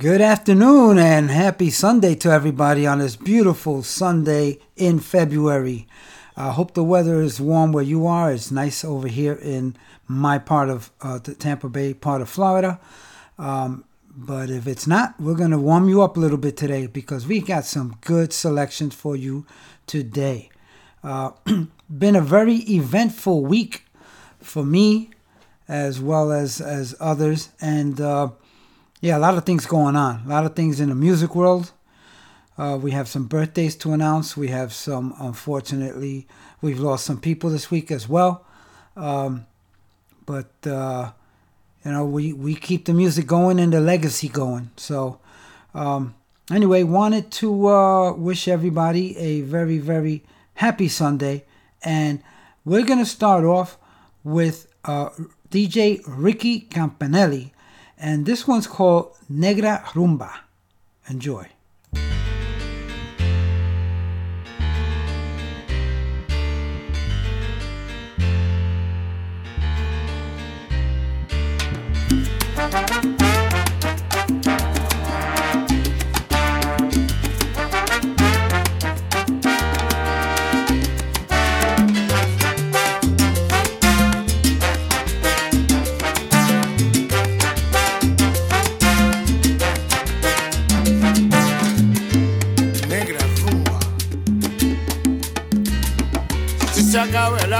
Good afternoon and happy Sunday to everybody on this beautiful Sunday in February. I hope the weather is warm where you are. It's nice over here in my part of uh, the Tampa Bay part of Florida. Um, but if it's not, we're going to warm you up a little bit today because we got some good selections for you today. Uh, been a very eventful week for me as well as as others and uh, yeah, a lot of things going on. A lot of things in the music world. Uh, we have some birthdays to announce. We have some, unfortunately, we've lost some people this week as well. Um, but, uh, you know, we, we keep the music going and the legacy going. So, um, anyway, wanted to uh, wish everybody a very, very happy Sunday. And we're going to start off with uh, DJ Ricky Campanelli and this one's called Negra Rumba. Enjoy.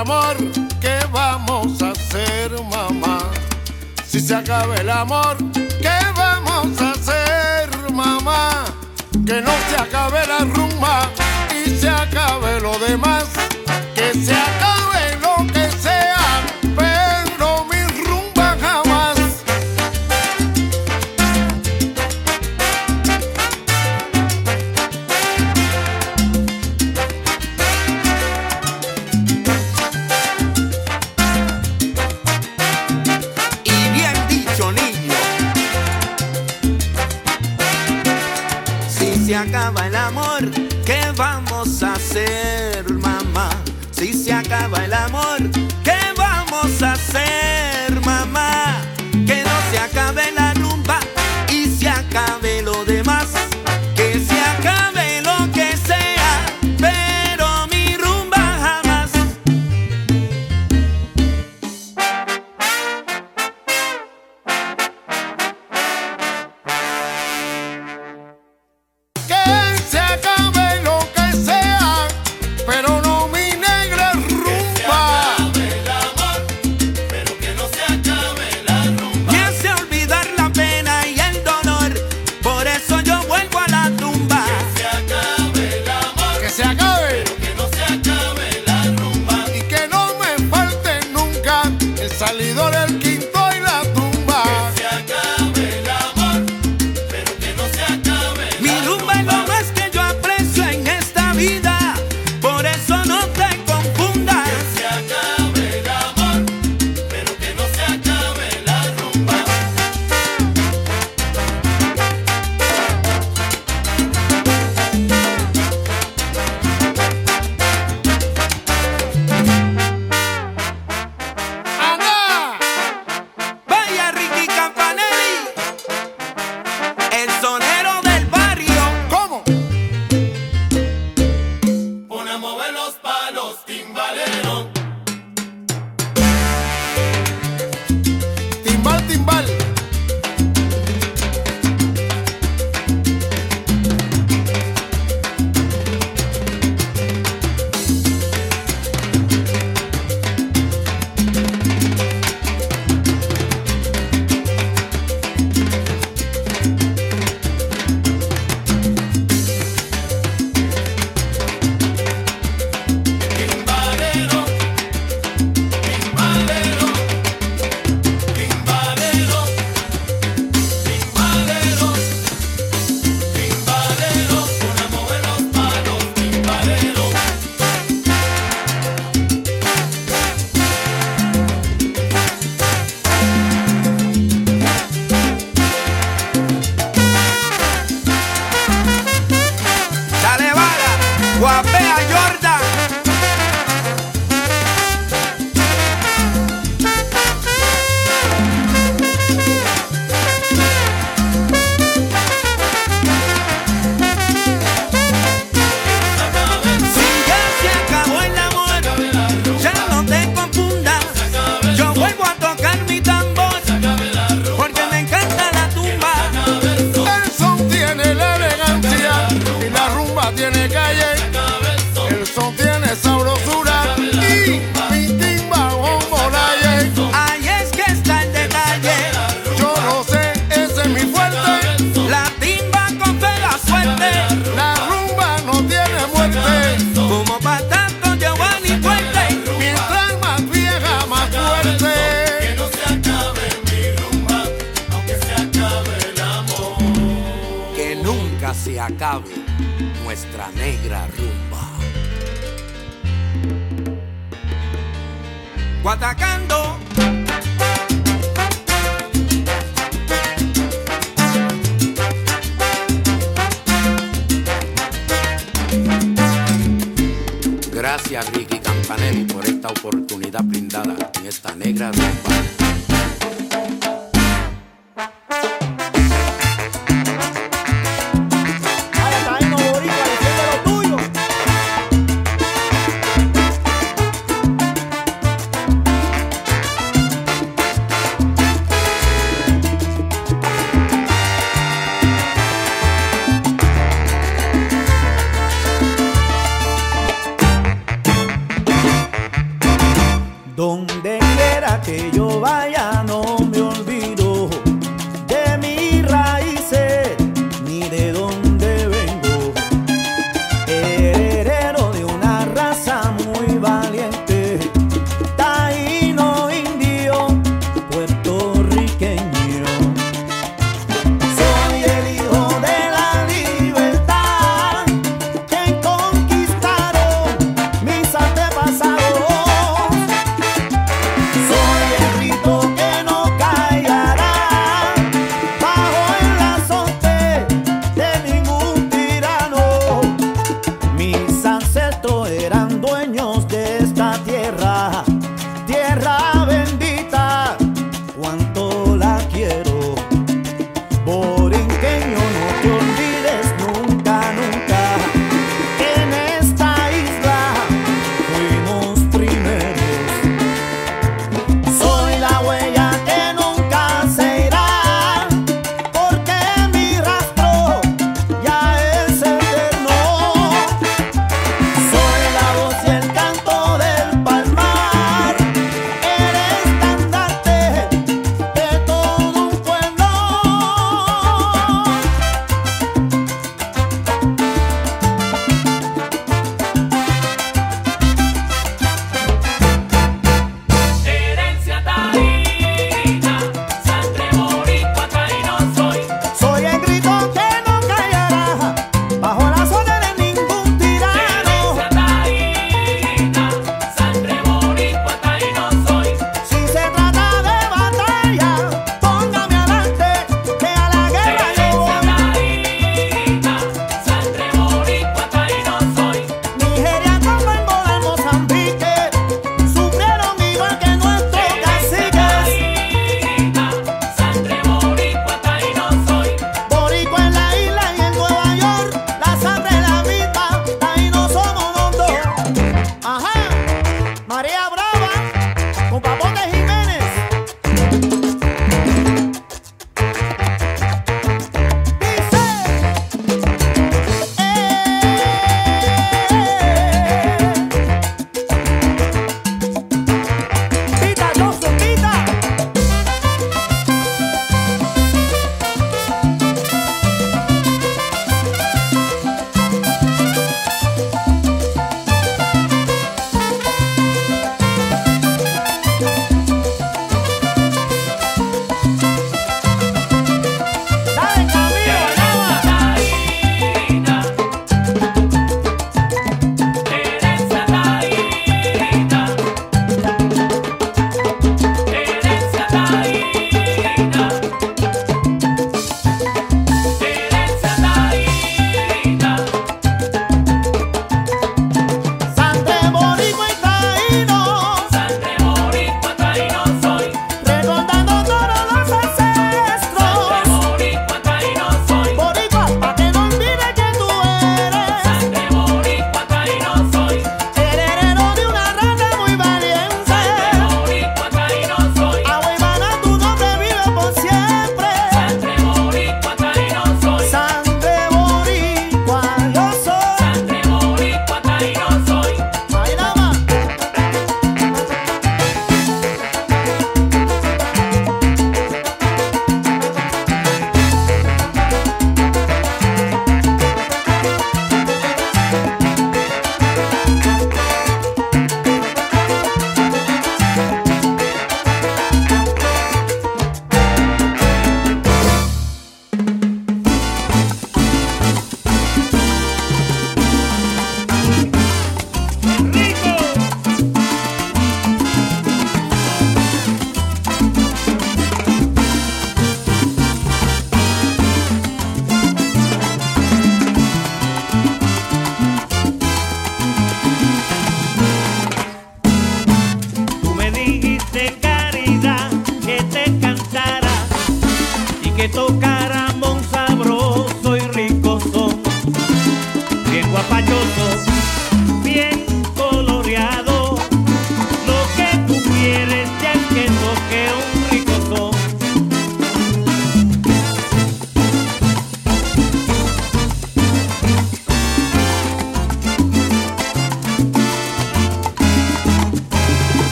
Amor, ¿qué vamos a hacer, mamá? Si se acaba el amor, ¿qué vamos a hacer, mamá? Que no se acabe la rumba y se acabe lo demás. Que se acabe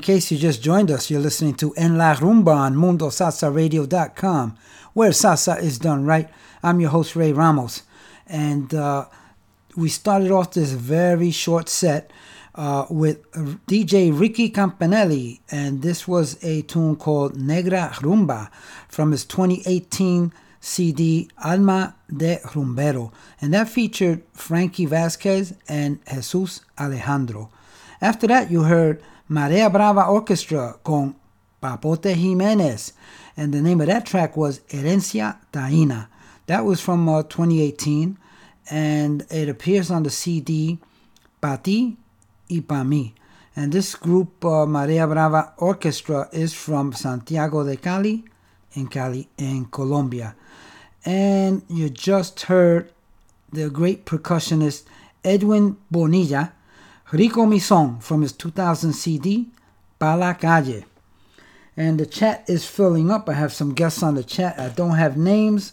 case you just joined us, you're listening to En La Rumba on MundoSalsaRadio.com, where salsa is done right. I'm your host, Ray Ramos. And uh, we started off this very short set uh, with DJ Ricky Campanelli. And this was a tune called Negra Rumba from his 2018 CD Alma de Rumbero. And that featured Frankie Vasquez and Jesus Alejandro. After that, you heard Marea Brava Orchestra con Papote Jimenez. And the name of that track was Herencia Taína. That was from uh, 2018. And it appears on the CD Pati y Pa Mi. And this group, uh, Marea Brava Orchestra, is from Santiago de Cali in Cali, in Colombia. And you just heard the great percussionist Edwin Bonilla Rico Mi Son from his 2000 CD, Pa Calle. And the chat is filling up. I have some guests on the chat. I don't have names,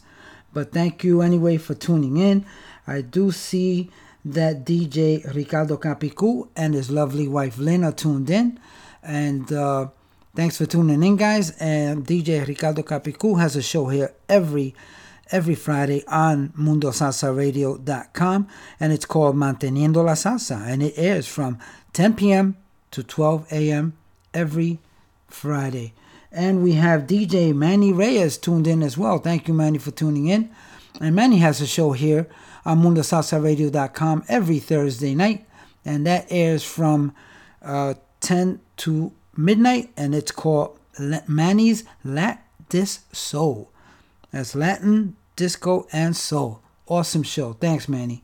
but thank you anyway for tuning in. I do see that DJ Ricardo Capicu and his lovely wife are tuned in. And uh, thanks for tuning in, guys. And DJ Ricardo Capicu has a show here every every Friday on MundoSalsaRadio.com, and it's called Manteniendo la Salsa, and it airs from 10 p.m. to 12 a.m. every Friday. And we have DJ Manny Reyes tuned in as well. Thank you, Manny, for tuning in. And Manny has a show here on MundoSalsaRadio.com every Thursday night, and that airs from uh, 10 to midnight, and it's called Manny's Lat This Soul. That's Latin, disco, and soul. Awesome show. Thanks, Manny.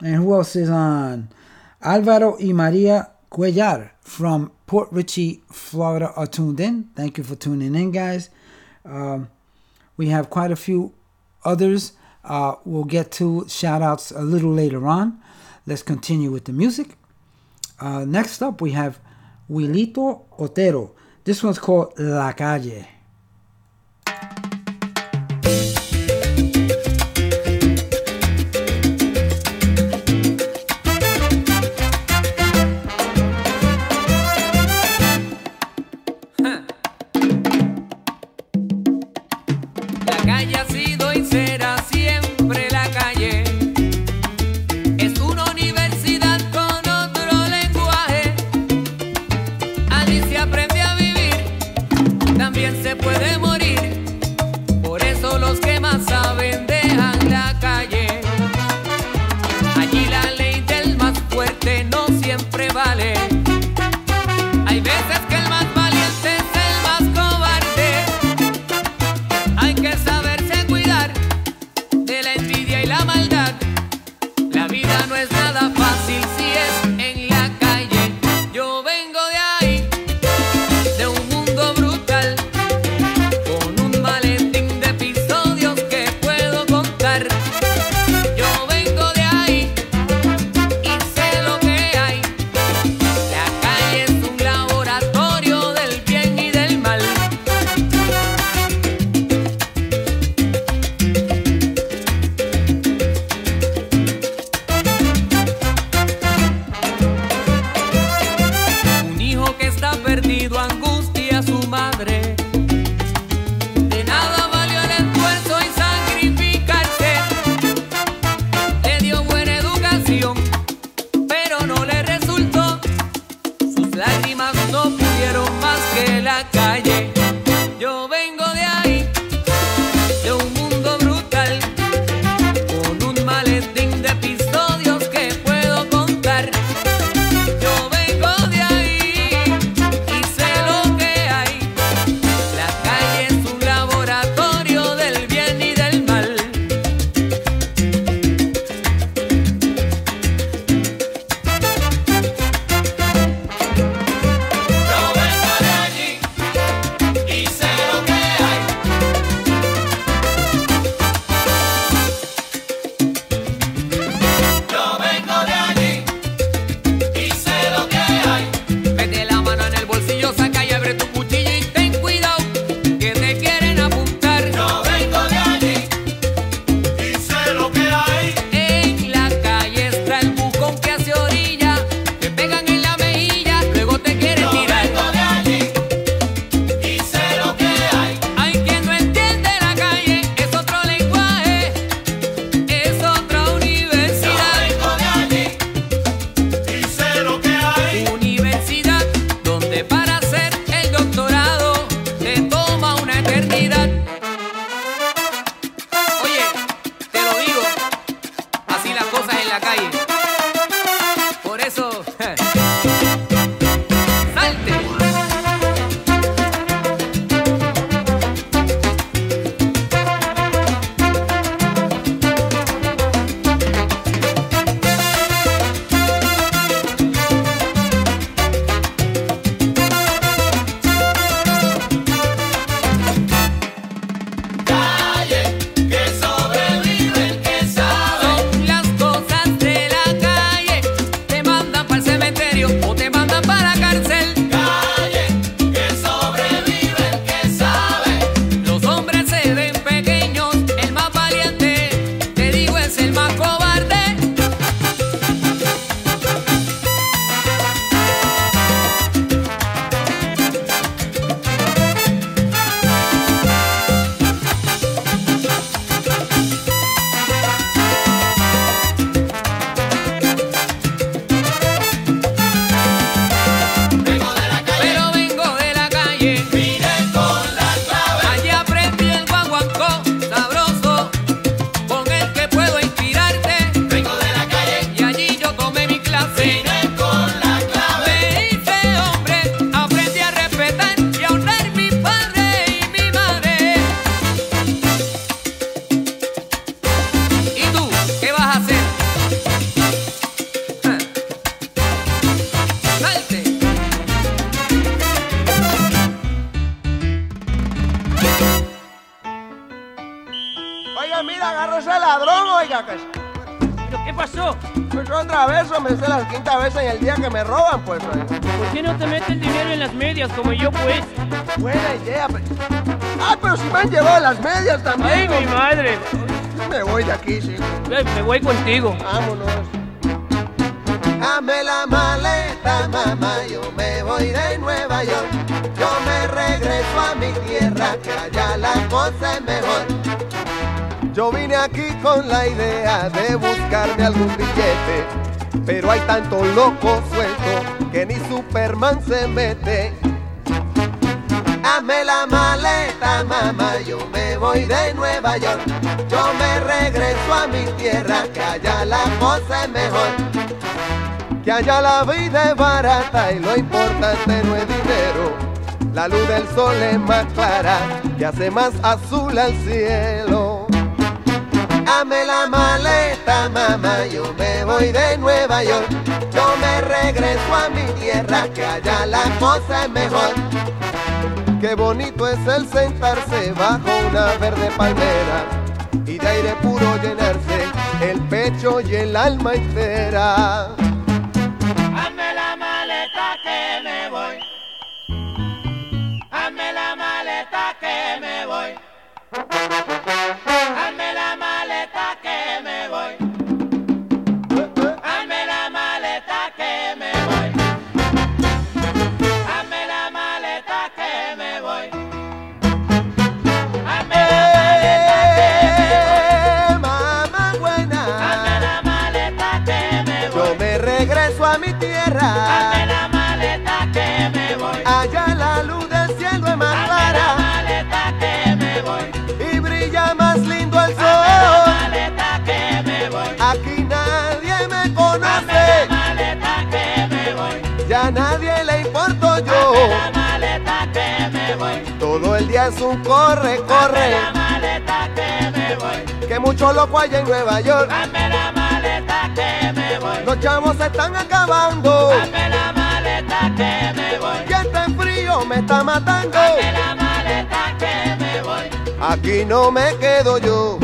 And who else is on? Alvaro y Maria Cuellar from Port Richey, Florida are tuned in. Thank you for tuning in, guys. Um, we have quite a few others. Uh, we'll get to shout outs a little later on. Let's continue with the music. Uh, next up, we have Wilito Otero. This one's called La Calle. con la idea de buscarme algún billete. Pero hay tanto loco suelto que ni Superman se mete. Hazme la maleta, mamá, yo me voy de Nueva York. Yo me regreso a mi tierra, que allá la cosa es mejor. Que allá la vida es barata y lo importante no es dinero. La luz del sol es más clara y hace más azul al cielo. Dame la maleta, mamá, yo me voy de Nueva York. Yo me regreso a mi tierra, que allá la cosa es mejor. Qué bonito es el sentarse bajo una verde palmera y de aire puro llenarse el pecho y el alma entera. Jesús, corre, corre. Dame la maleta que me voy. Que mucho loco hay en Nueva York. Dame la maleta que me voy. Los chamos se están acabando. Dame la maleta que me voy. Y está en frío, me está matando. Dame la maleta que me voy. Aquí no me quedo yo.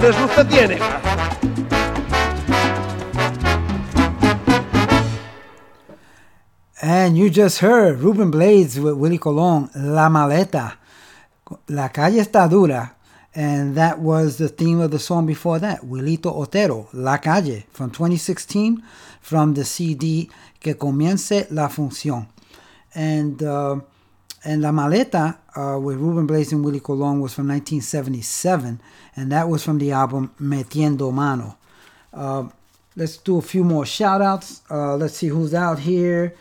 grandes. And you just heard Ruben Blades with Willie Colon, La Maleta. La calle está dura. And that was the theme of the song before that, Wilito Otero, La Calle, from 2016, from the CD Que Comience la Función. And uh, and La Maleta uh, with Ruben Blades and Willie Colon was from 1977, and that was from the album Metiendo Mano. Uh, let's do a few more shout outs. Uh, let's see who's out here.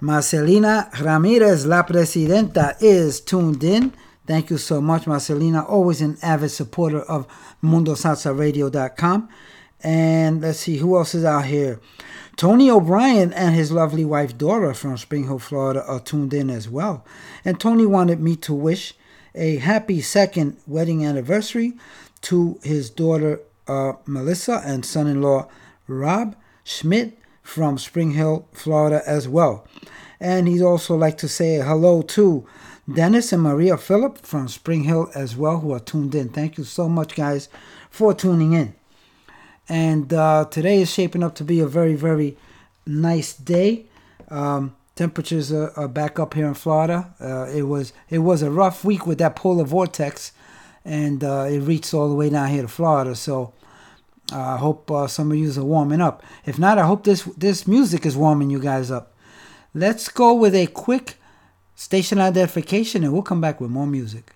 Marcelina Ramirez, La Presidenta, is tuned in. Thank you so much, Marcelina. Always an avid supporter of MundoSalsaRadio.com. And let's see who else is out here. Tony O'Brien and his lovely wife Dora from Spring Hill, Florida, are tuned in as well. And Tony wanted me to wish a happy second wedding anniversary to his daughter uh, Melissa and son in law Rob Schmidt from Spring Hill, Florida, as well. And he'd also like to say hello to Dennis and Maria Phillip from Spring Hill as well, who are tuned in. Thank you so much, guys, for tuning in. And uh, today is shaping up to be a very, very nice day. Um, temperatures are, are, back up here in Florida. Uh, it was it was a rough week with that polar vortex, and uh, it reached all the way down here to Florida. So I hope uh, some of you are warming up. If not, I hope this this music is warming you guys up. Let's go with a quick station identification, and we'll come back with more music.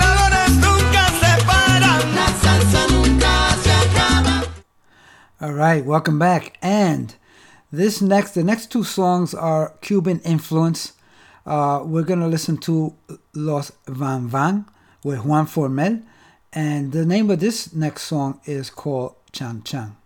All right, welcome back. And this next, the next two songs are Cuban influence. Uh, we're gonna listen to Los Van Van with Juan Formell, and the name of this next song is called Chan Chan.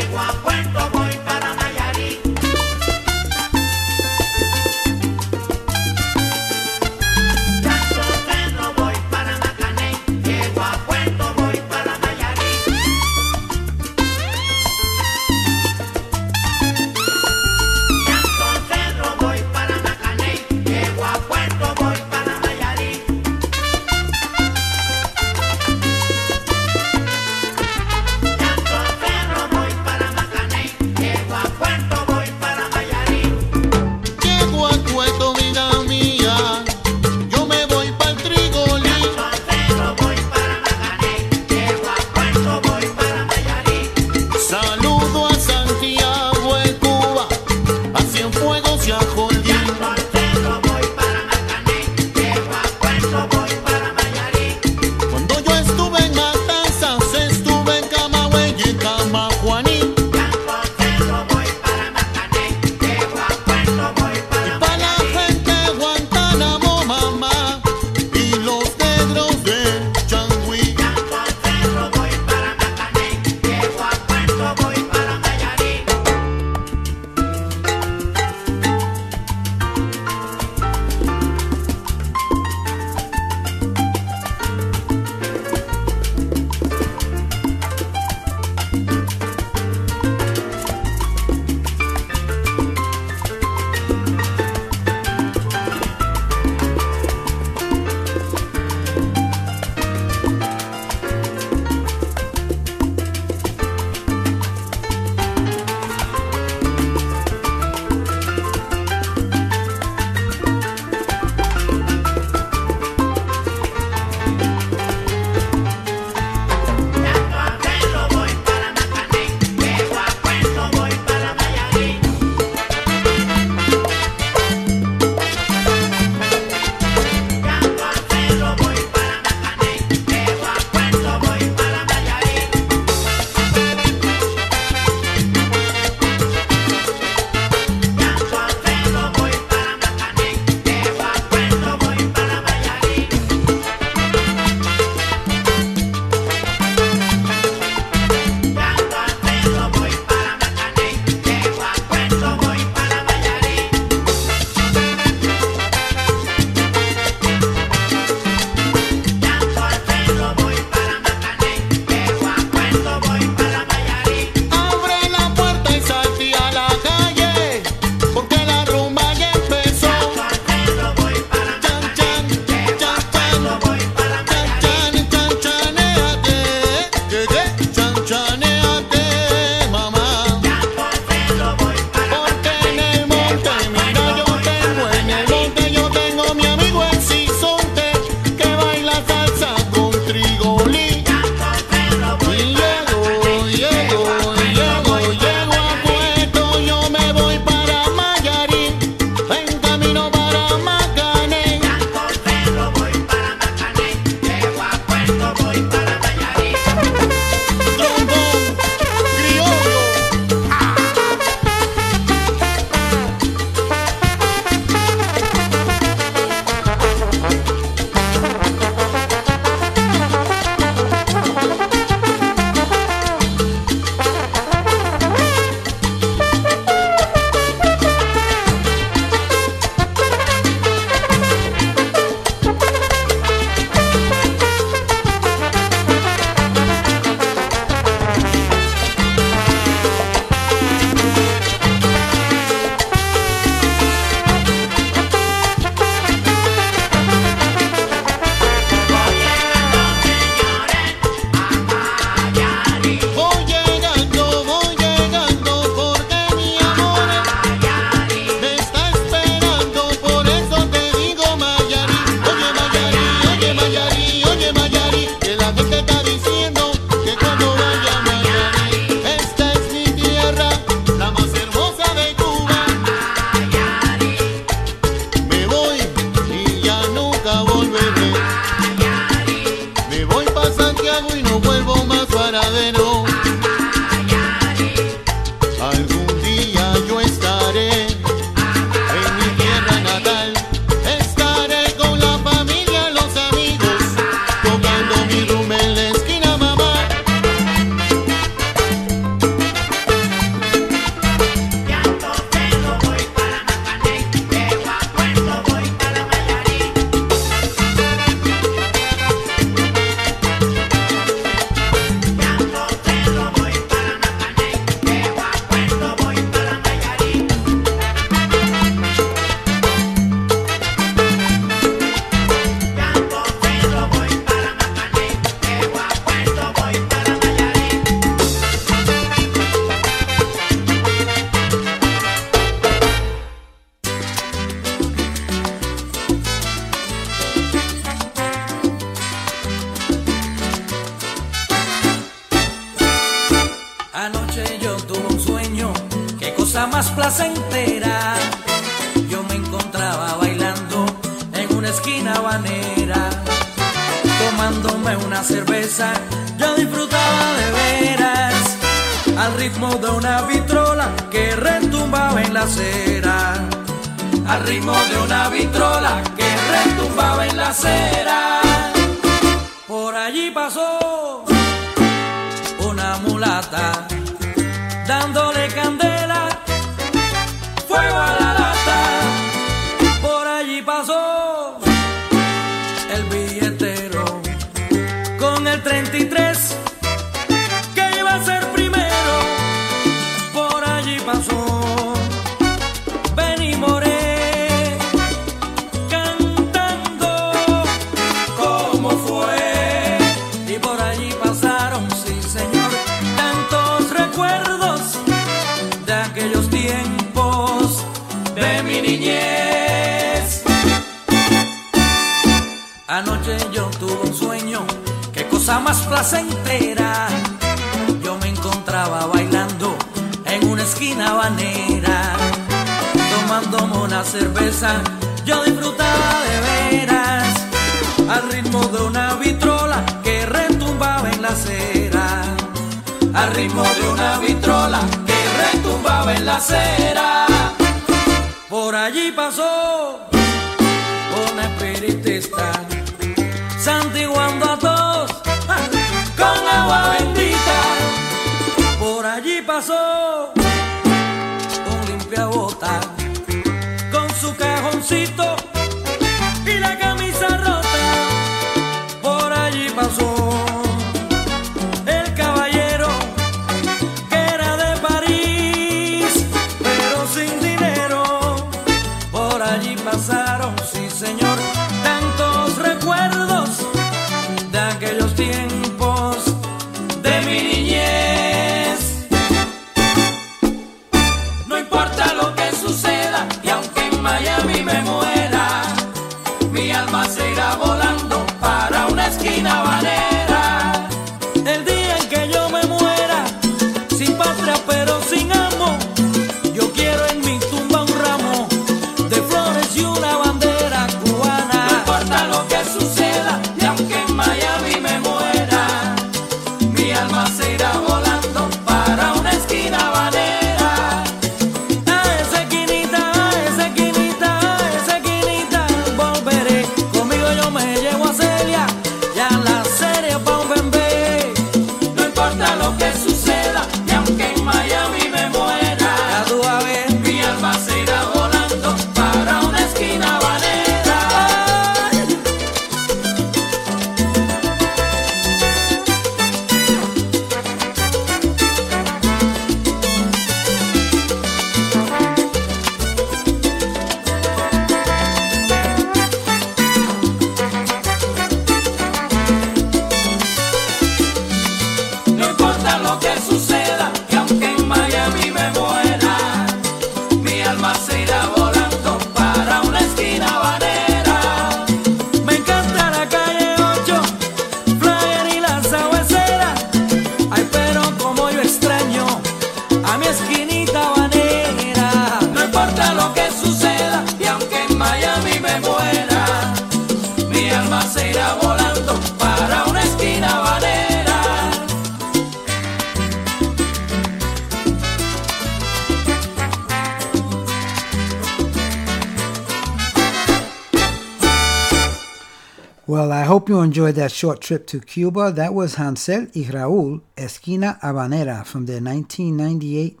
hope you enjoyed that short trip to Cuba. That was Hansel y Raúl Esquina Habanera from their 1998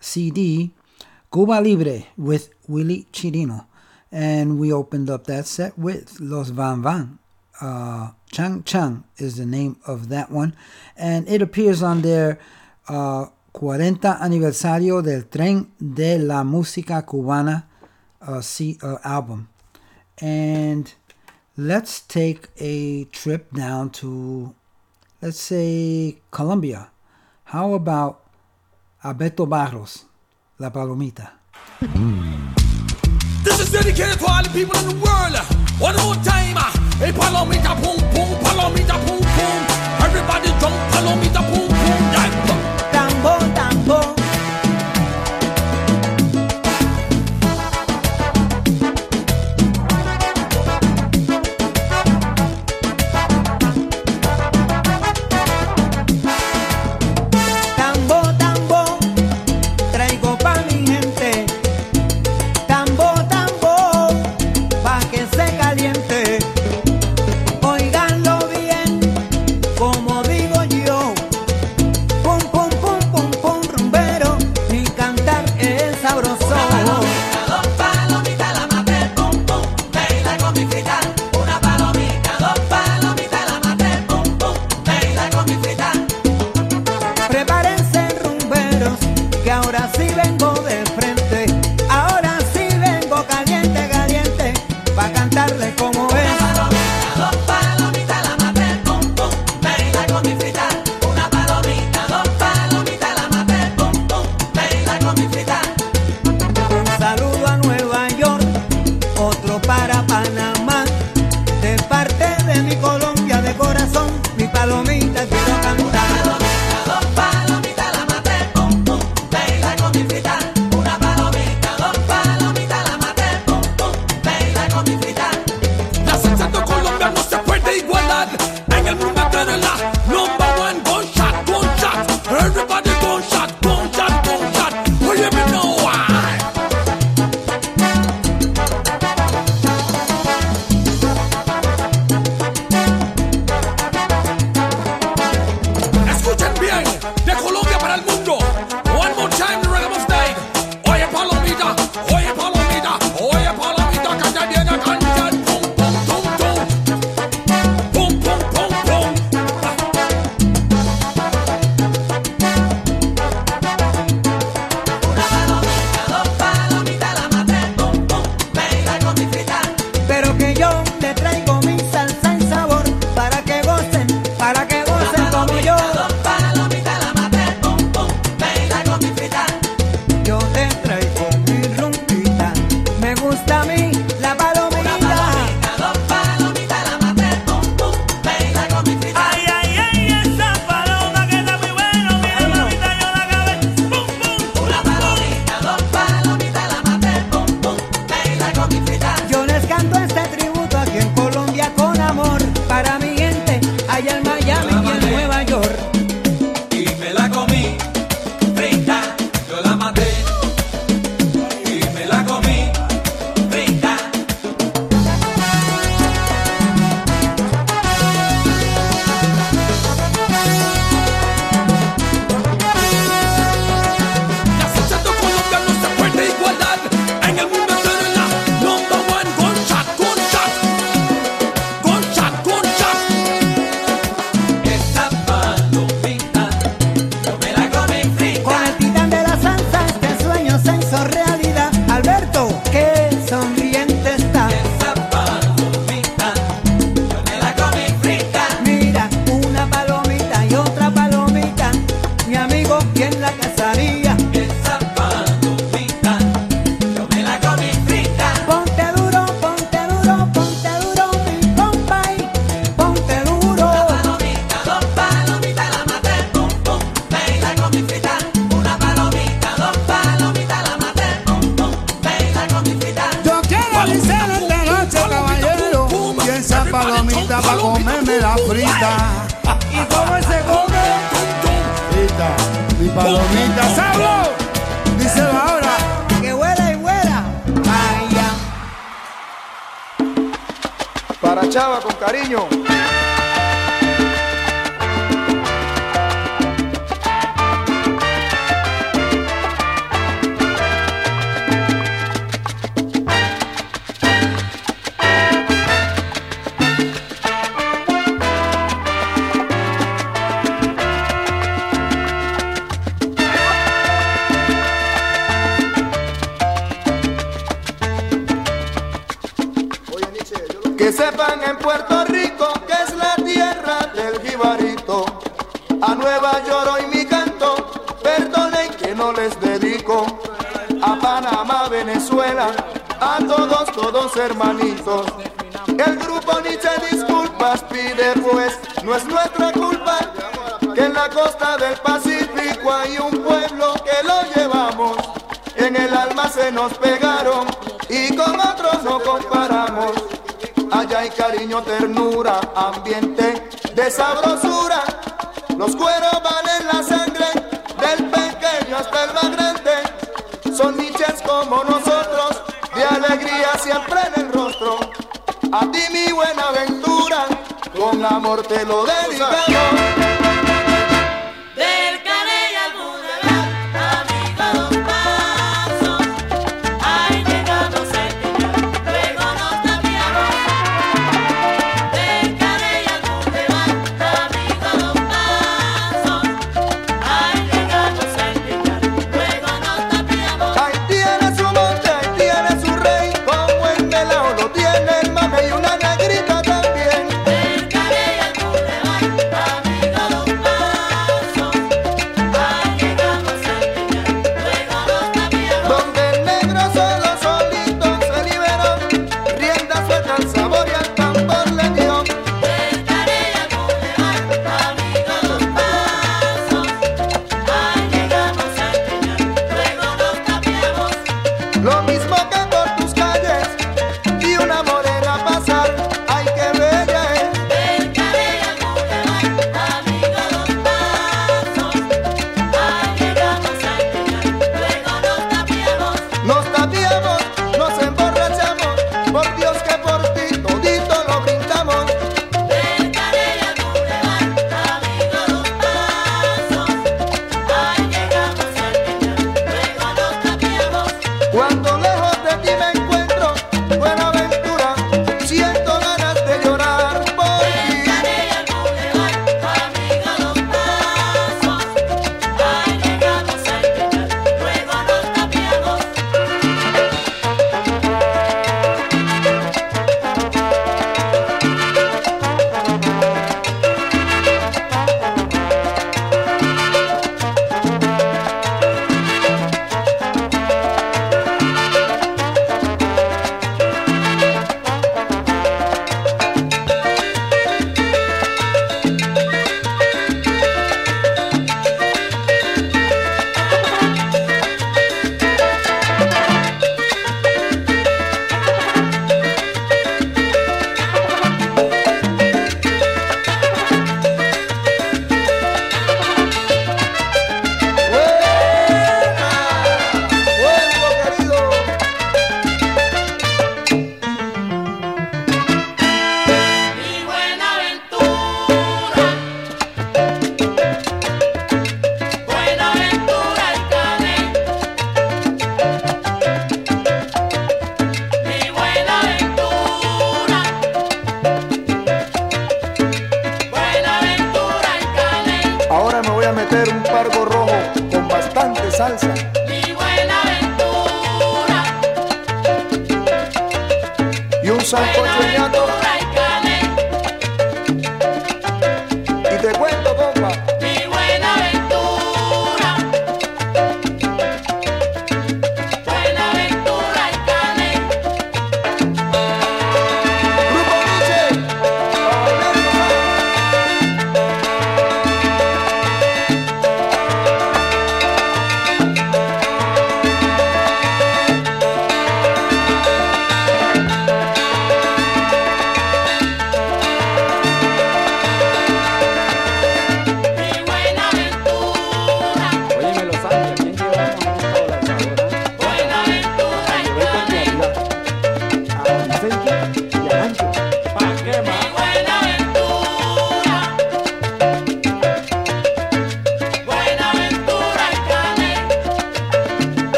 CD Cuba Libre with Willie Chirino. And we opened up that set with Los Van Van. Uh, Chan Chan is the name of that one. And it appears on their uh, 40 Aniversario del Tren de la Música Cubana uh, C, uh, album. And let's take a trip down to, let's say, Colombia. How about Alberto Barros, La Palomita? Hmm. This is dedicated to all the people in the world. One more time. Hey, Palomita, boom, boom, Palomita, boom, boom. Everybody jump, Palomita, boom.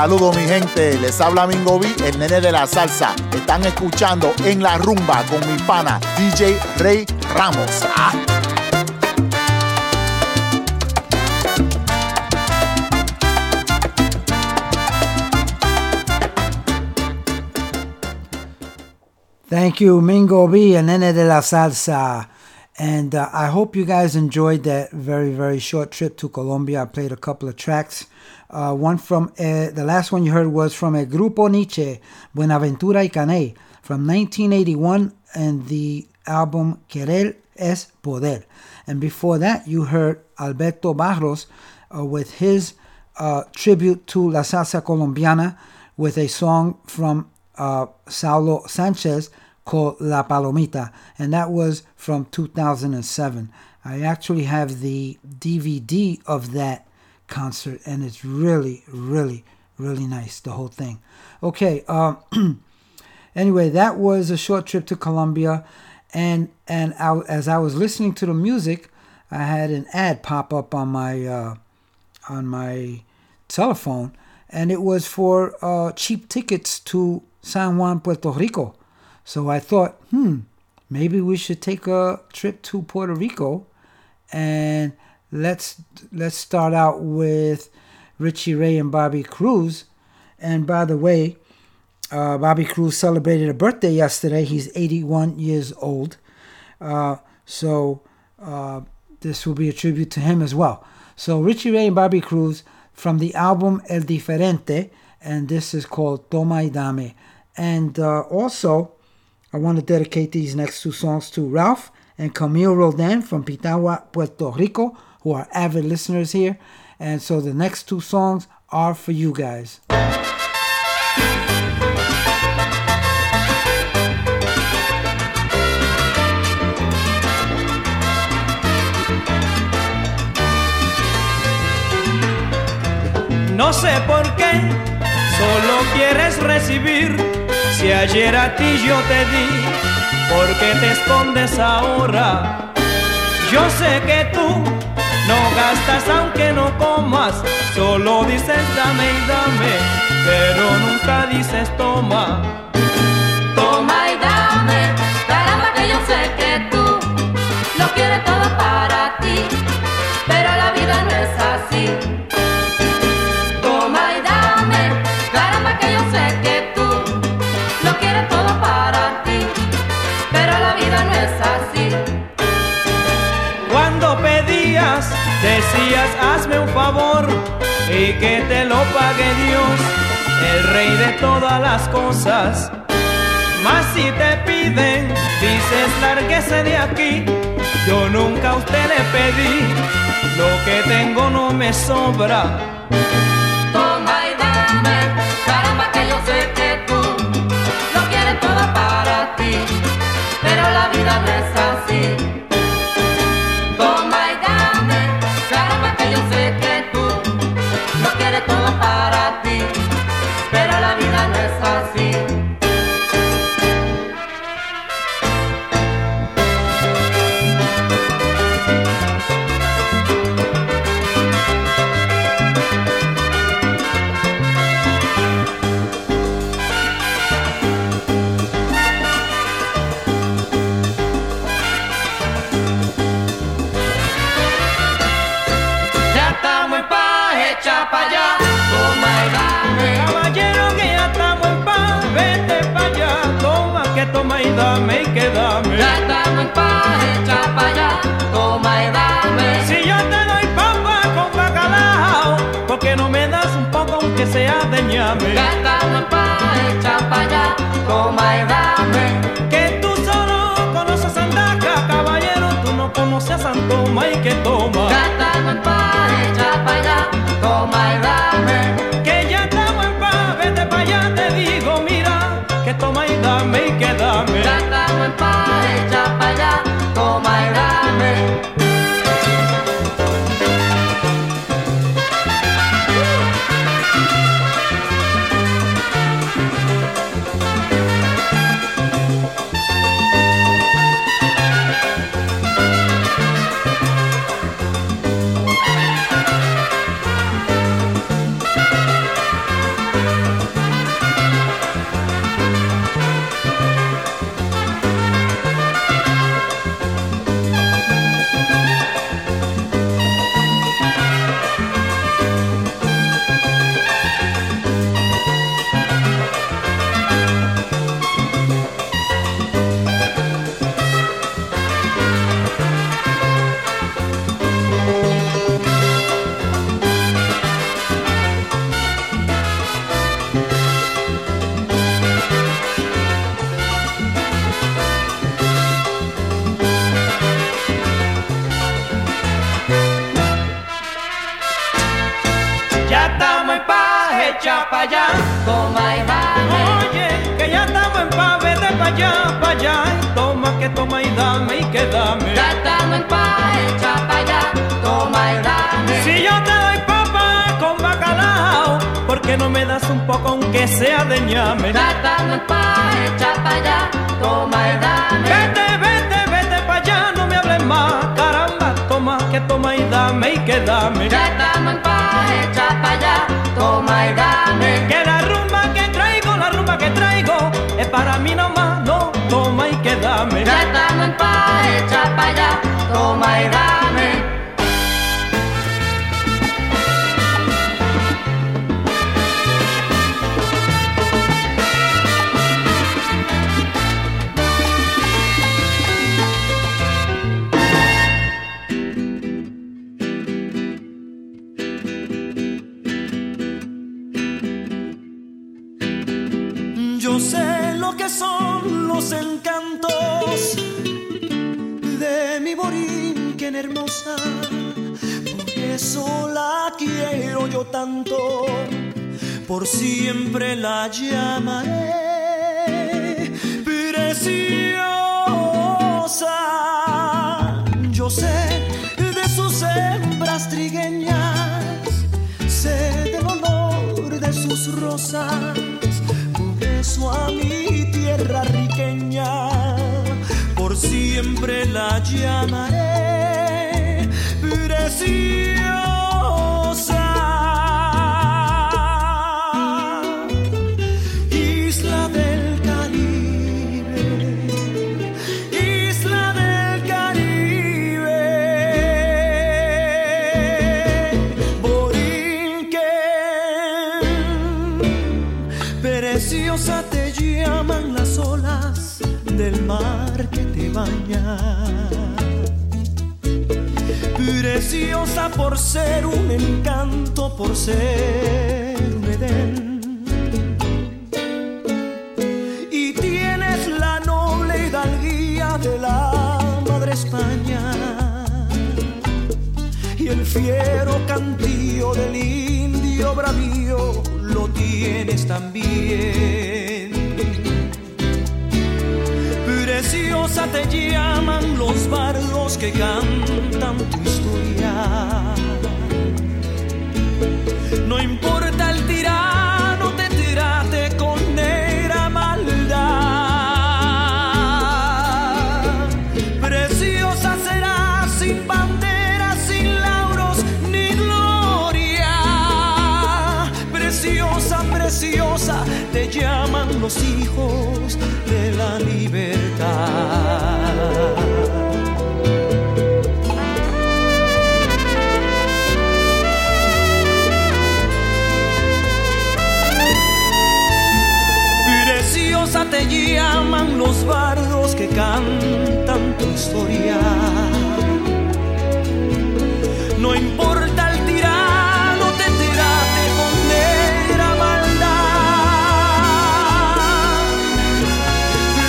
Saludos mi gente, les habla Mingo B, el nene de la salsa. Están escuchando en la rumba con mi pana DJ Rey Ramos. Ah. Thank you, Mingo B and Nene de la Salsa. And uh, I hope you guys enjoyed that very, very short trip to Colombia. I played a couple of tracks. Uh, one from, uh, the last one you heard was from a Grupo Niche, Buenaventura y Caney, from 1981, and the album Querer es Poder. And before that, you heard Alberto Barros uh, with his uh, tribute to La Salsa Colombiana with a song from uh, Saulo Sanchez called La Palomita, and that was from 2007. I actually have the DVD of that concert, and it's really, really, really nice, the whole thing. Okay, um, anyway, that was a short trip to Colombia, and and I, as I was listening to the music, I had an ad pop up on my uh, on my telephone, and it was for uh, cheap tickets to San Juan, Puerto Rico. So I thought, hmm, maybe we should take a trip to Puerto Rico, and let's let's start out with Richie Ray and Bobby Cruz. And by the way, uh, Bobby Cruz celebrated a birthday yesterday. He's 81 years old. Uh, so uh, this will be a tribute to him as well. So Richie Ray and Bobby Cruz from the album El Diferente, and this is called Toma y Dame. And uh, also, I want to dedicate these next two songs to Ralph and Camille Roldan from Pitagua, Puerto Rico, who are avid listeners here. And so the next two songs are for you guys. No sé por qué, solo quieres recibir. Si ayer a ti yo te di, ¿por qué te escondes ahora? Yo sé que tú no gastas aunque no comas, solo dices dame y dame, pero nunca dices toma. Toma y dame, y que te lo pague Dios, el rey de todas las cosas. Mas si te piden, dices lárguese de aquí. Yo nunca a usted le pedí, lo que tengo no me sobra. Toma y dame, caramba que yo sé que tú lo quieres todo para rosas, tu beso a mi tierra riqueña, por siempre la llamaré preciosa. preciosa por ser un encanto, por ser un Edén. Y tienes la noble hidalguía de la Madre España y el fiero cantío del indio bravío lo tienes también. Preciosa te llaman los bardos que cantan tu No importa el tirano, te tiraste con negra maldad. Preciosa serás sin bandera, sin lauros ni gloria. Preciosa, preciosa, te llaman los hijos de la libertad. llaman los bardos que cantan tu historia. No importa el tirano, te tira, te condena maldad.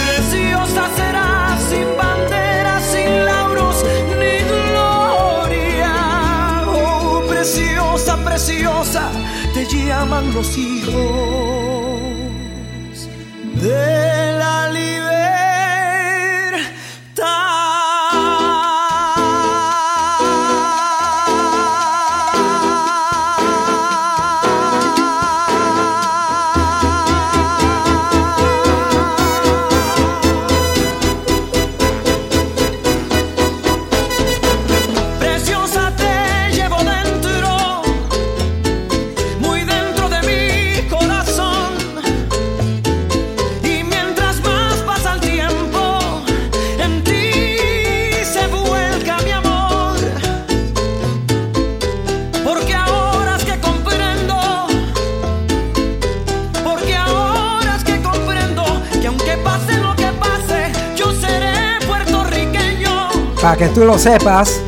Preciosa será sin bandera, sin lauros ni gloria. Oh, preciosa, preciosa, te llaman los hijos. que tú lo sepas,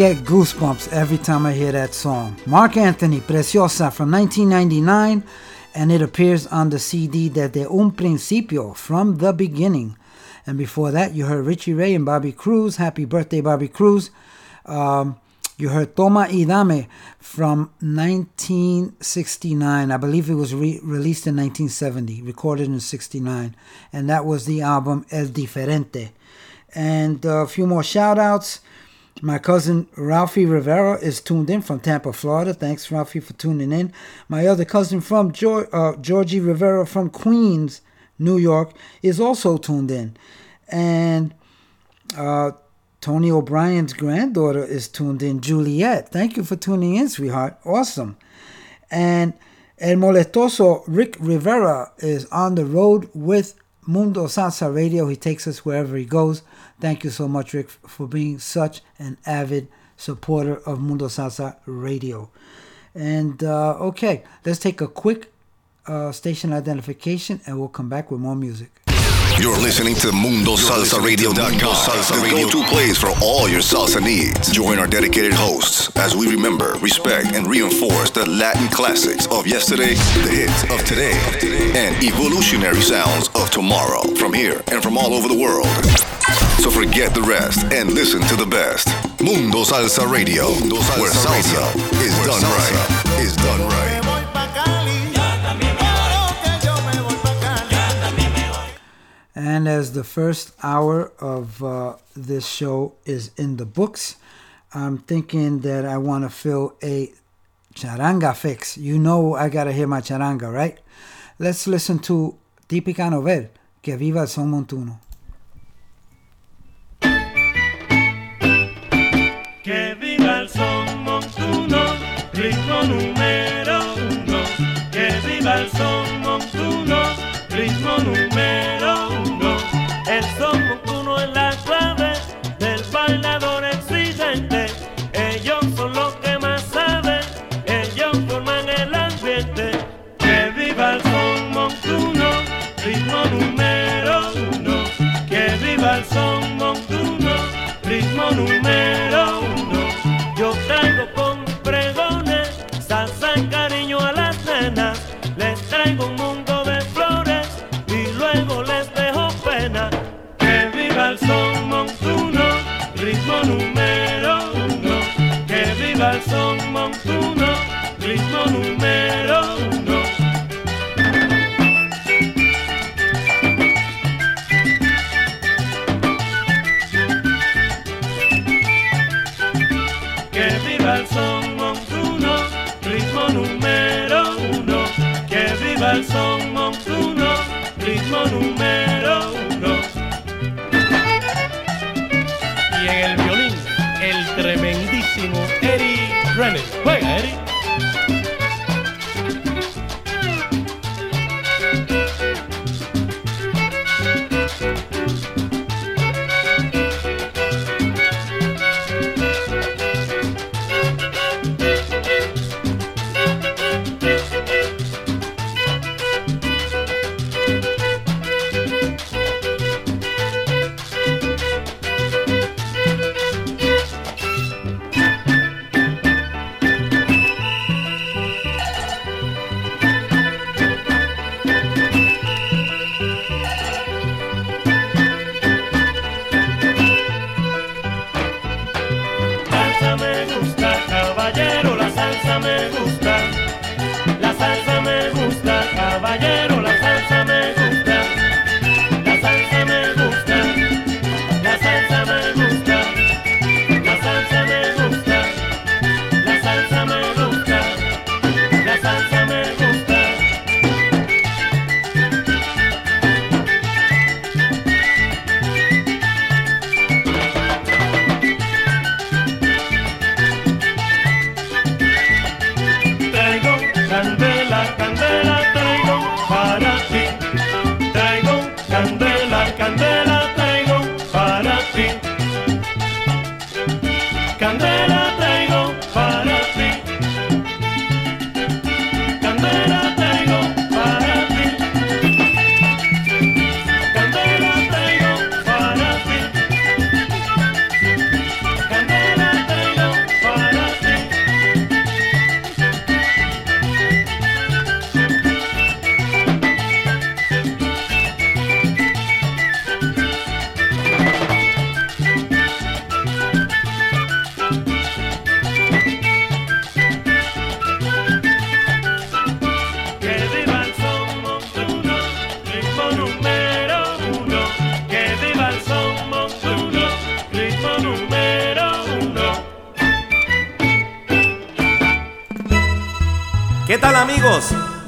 get goosebumps every time I hear that song. Marc Anthony, Preciosa from 1999, and it appears on the CD that Desde un Principio, from the beginning. And before that, you heard Richie Ray and Bobby Cruz. Happy birthday, Bobby Cruz. Um, you heard Toma y Dame from 1969. I believe it was re- released in 1970, recorded in 69. And that was the album El Diferente. And uh, a few more shout outs. My cousin Ralphie Rivera is tuned in from Tampa, Florida. Thanks, Ralphie, for tuning in. My other cousin from Geor- uh, Georgie Rivera from Queens, New York, is also tuned in. And uh, Tony O'Brien's granddaughter is tuned in, Juliet. Thank you for tuning in, sweetheart. Awesome. And El Molestoso Rick Rivera is on the road with Mundo Salsa Radio. He takes us wherever he goes. Thank you so much, Rick, for being such an avid supporter of Mundo Salsa Radio. And uh, okay, let's take a quick uh, station identification and we'll come back with more music. You're listening to MundoSalsaRadio.com, Salsa Radio, the go-to place for all your salsa needs. Join our dedicated hosts as we remember, respect, and reinforce the Latin classics of yesterday, the hits of today, and evolutionary sounds of tomorrow from here and from all over the world. So forget the rest and listen to the best. Mundo Salsa Radio, where salsa is done right. Is done right. And as the first hour of uh, this show is in the books, I'm thinking that I want to fill a charanga fix. You know I got to hear my charanga, right? Let's listen to Típica Novel, Que Viva el Son Montuno. Montuno, ritmo número un mundo de flores y luego les dejo pena. Que viva el son montuno, ritmo número uno. Que viva el son montuno, ritmo número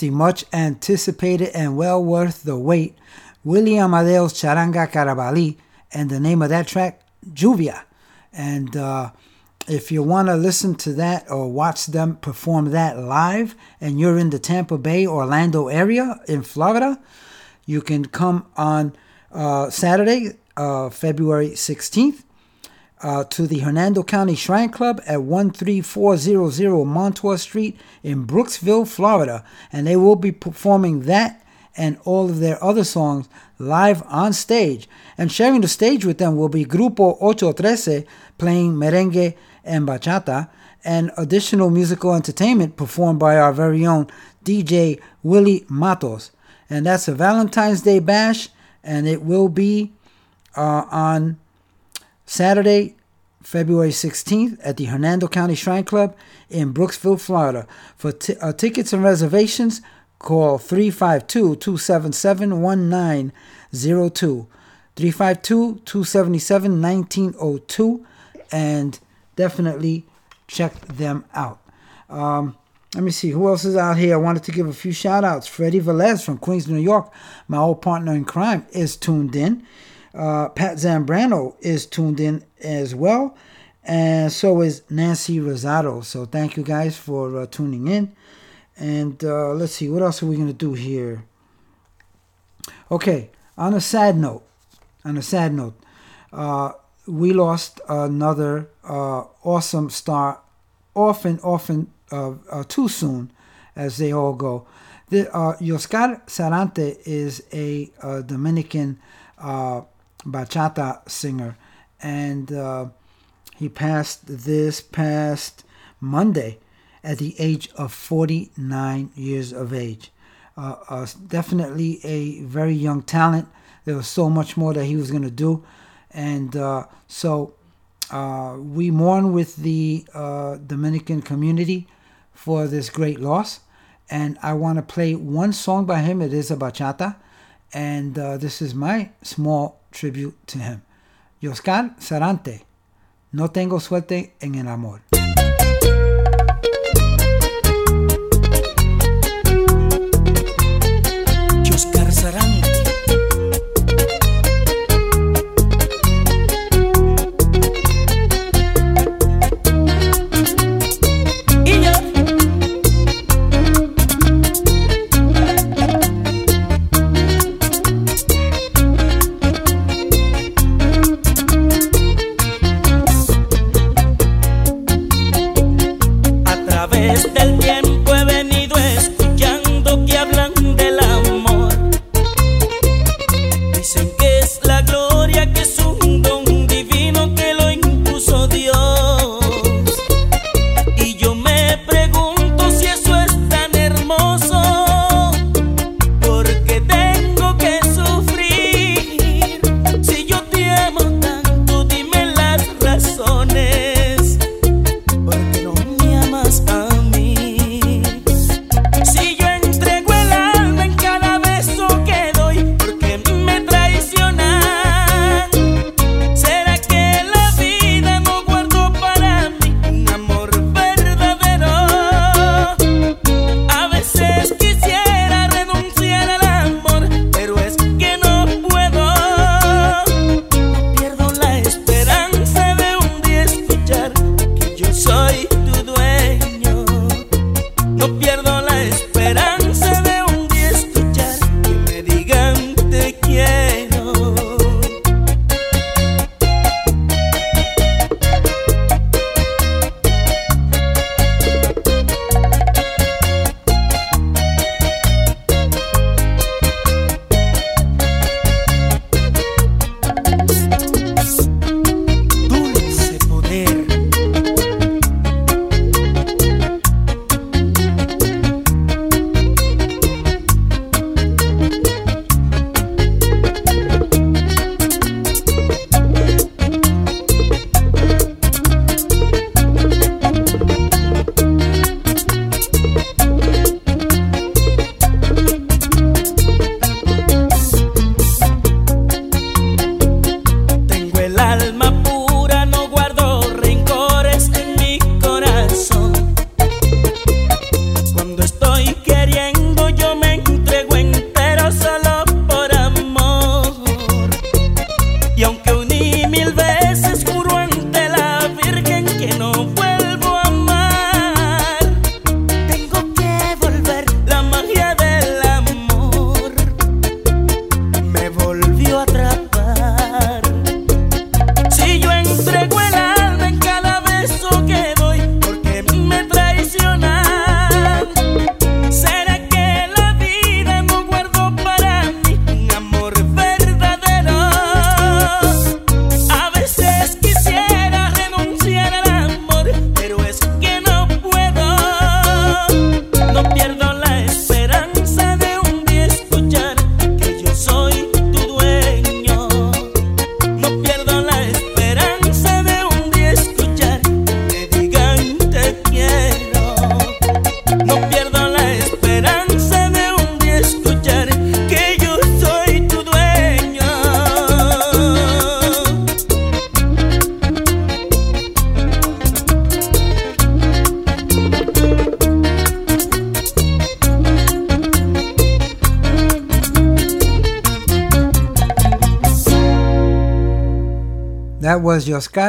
the much anticipated and well worth the wait William Adele's Charanga Carabalí, and the name of that track, Juvia. And uh, if you want to listen to that or watch them perform that live, and you're in the Tampa Bay, Orlando area in Florida, you can come on uh, Saturday, uh, February 16th, uh, to the Hernando County Shrine Club at 13400 Montour Street in Brooksville, Florida. And they will be performing that and all of their other songs live on stage. And sharing the stage with them will be Grupo Ocho Trece playing merengue and bachata, and additional musical entertainment performed by our very own DJ Willie Matos. And that's a Valentine's Day bash, and it will be uh, on Saturday, February 16th at the Hernando County Shrine Club in Brooksville, Florida. For t- uh, tickets and reservations, call 352 277 1902. 352 277 1902 and definitely check them out. Um, let me see who else is out here. I wanted to give a few shout outs. Freddie Velez from Queens, New York, my old partner in crime, is tuned in. Uh, Pat Zambrano is tuned in as well. And so is Nancy Rosado. So thank you guys for uh, tuning in. And uh, let's see, what else are we going to do here? Okay, on a sad note, on a sad note, uh, we lost another uh, awesome star, often, often uh, too soon, as they all go. The, Yoskar Sarante is a, Dominican uh, bachata singer, and uh, he passed this past Monday at the age of 49 years of age. Uh, uh, definitely a very young talent. There was so much more that he was going to do. And uh, so uh, we mourn with the uh, Dominican community for this great loss. And I want to play one song by him. It is a bachata. And uh, this is my small tribute to him. Yoskar Sarante, No tengo suerte en el amor.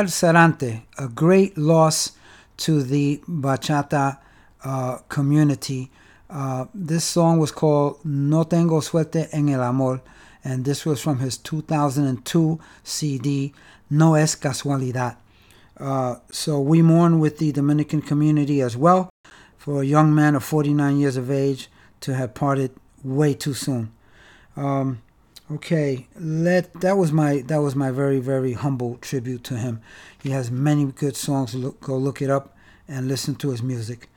Oscar Sarante, a great loss to the bachata uh, community. Uh, this song was called No Tengo Suerte en el Amor, and this was from his 2002 CD, No Es Casualidad. Uh, so we mourn with the Dominican community as well for a young man of 49 years of age to have parted way too soon. Um, okay, let that was my that was my very very humble tribute to him. He has many good songs. Look, go look it up and listen to his music.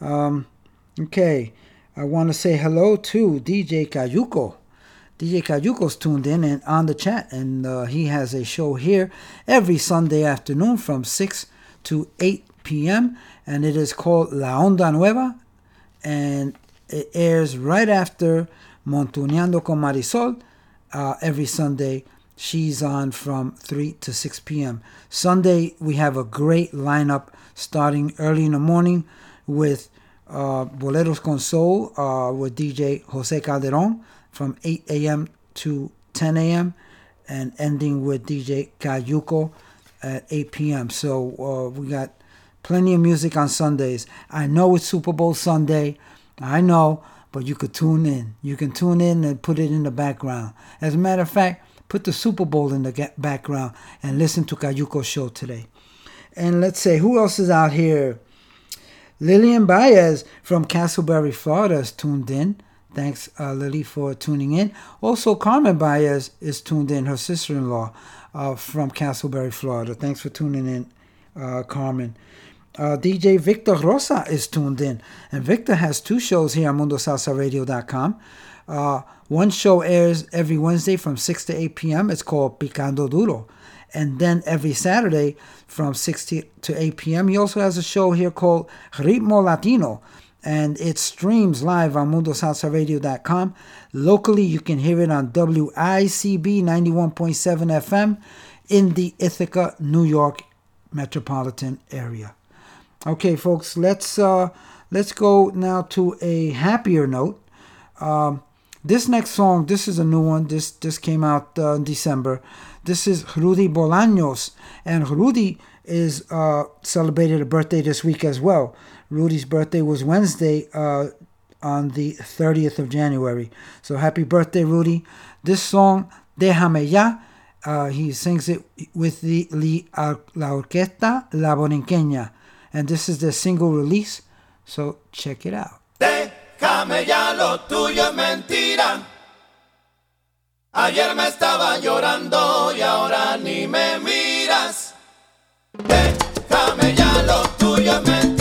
Um, okay, I want to say hello to DJ Cayuco. DJ Cayuco's tuned in and on the chat, and uh, he has a show here every Sunday afternoon from 6 to 8 p.m. and it is called La Onda Nueva, and it airs right after Montuneando con Marisol uh, every Sunday. She's on from 3 to 6 p.m. Sunday, we have a great lineup starting early in the morning with uh, Boleros con Soul uh, with DJ Jose Calderon from 8 a.m. to 10 a.m. and ending with DJ Cayuco at 8 p.m. So uh, we got plenty of music on Sundays. I know it's Super Bowl Sunday. I know, but you could tune in. You can tune in and put it in the background. As a matter of fact, put the Super Bowl in the background and listen to Cayuco's show today. And let's say, who else is out here? Lillian Baez from Casselberry, Florida is tuned in. Thanks, uh, Lily, for tuning in. Also, Carmen Baez is tuned in, her sister in law uh, from Casselberry, Florida. Thanks for tuning in, uh, Carmen. Uh, DJ Victor Rosa is tuned in. And Victor has two shows here on MundoSalsaRadio.com. Uh, one show airs every Wednesday from 6 to 8 p.m. It's called Picando Duro. And then every Saturday from 6 to 8 p.m., he also has a show here called Ritmo Latino. And it streams live on MundoSalsaRadio.com. Locally, you can hear it on WICB 91.7 FM in the Ithaca, New York metropolitan area. Okay, folks, let's uh, let's go now to a happier note. Um, this next song, this is a new one. This this came out uh, in December. This is Rudy Bolaños, and Rudy is uh, celebrated a birthday this week as well. Rudy's birthday was Wednesday uh, on the 30th of January. So happy birthday, Rudy. This song, Déjame Ya, uh, he sings it with the La Orquesta La Borinqueña. And this is the single release. So check it out. Déjame ya lo tuyo es mentira. Ayer me estaba llorando y ahora ni me miras. Déjame ya lo tuyo es mentira.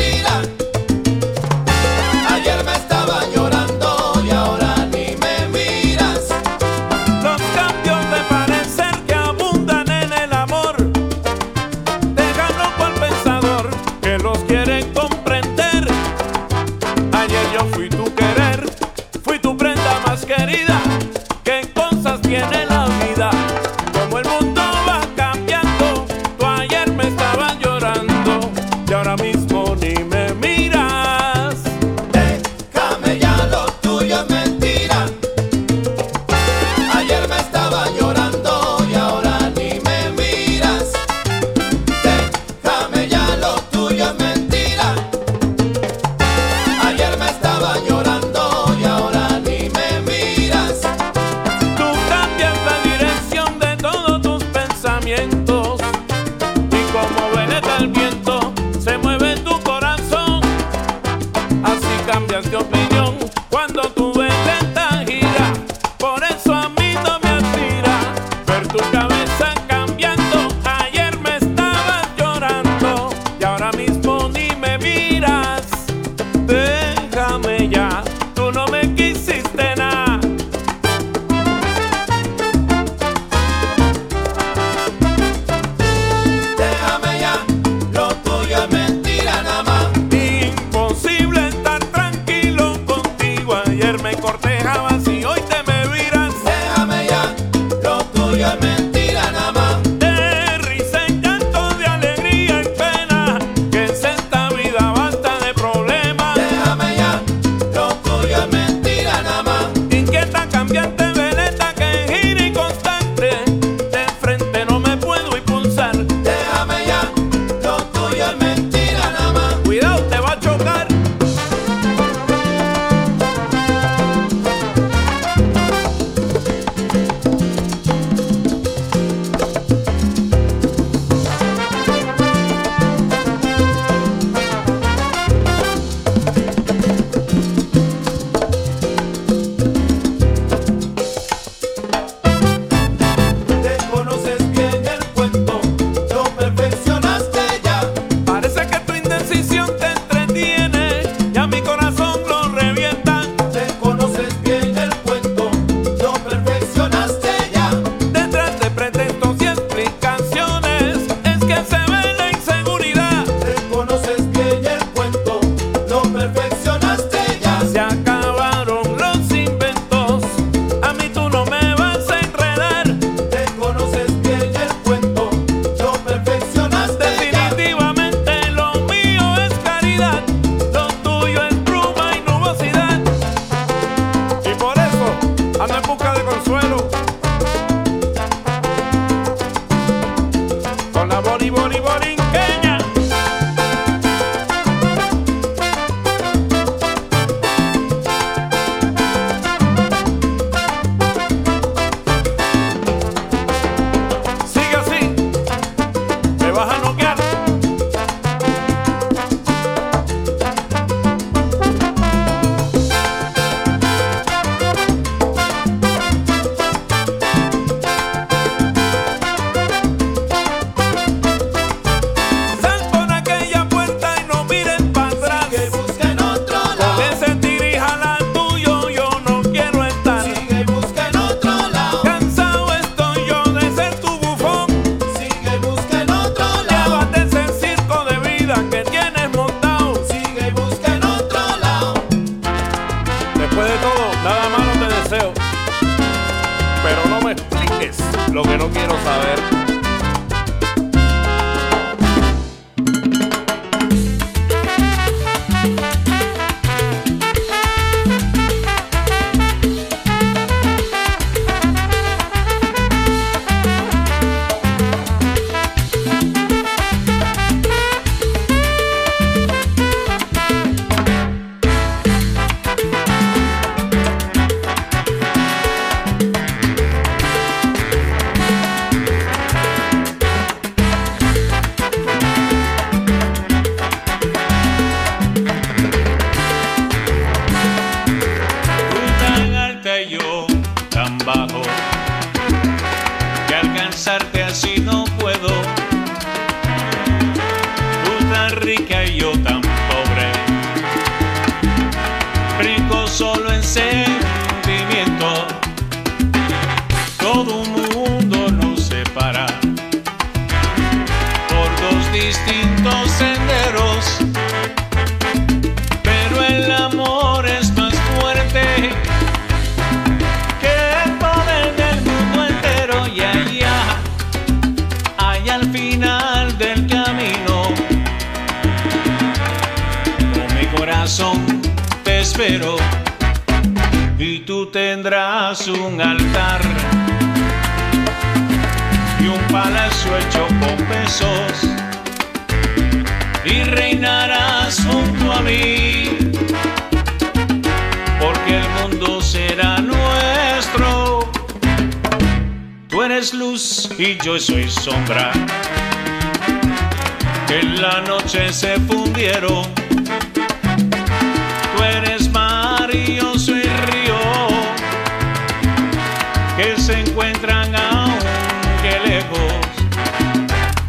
que se encuentran aunque lejos.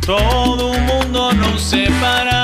Todo un mundo nos separa.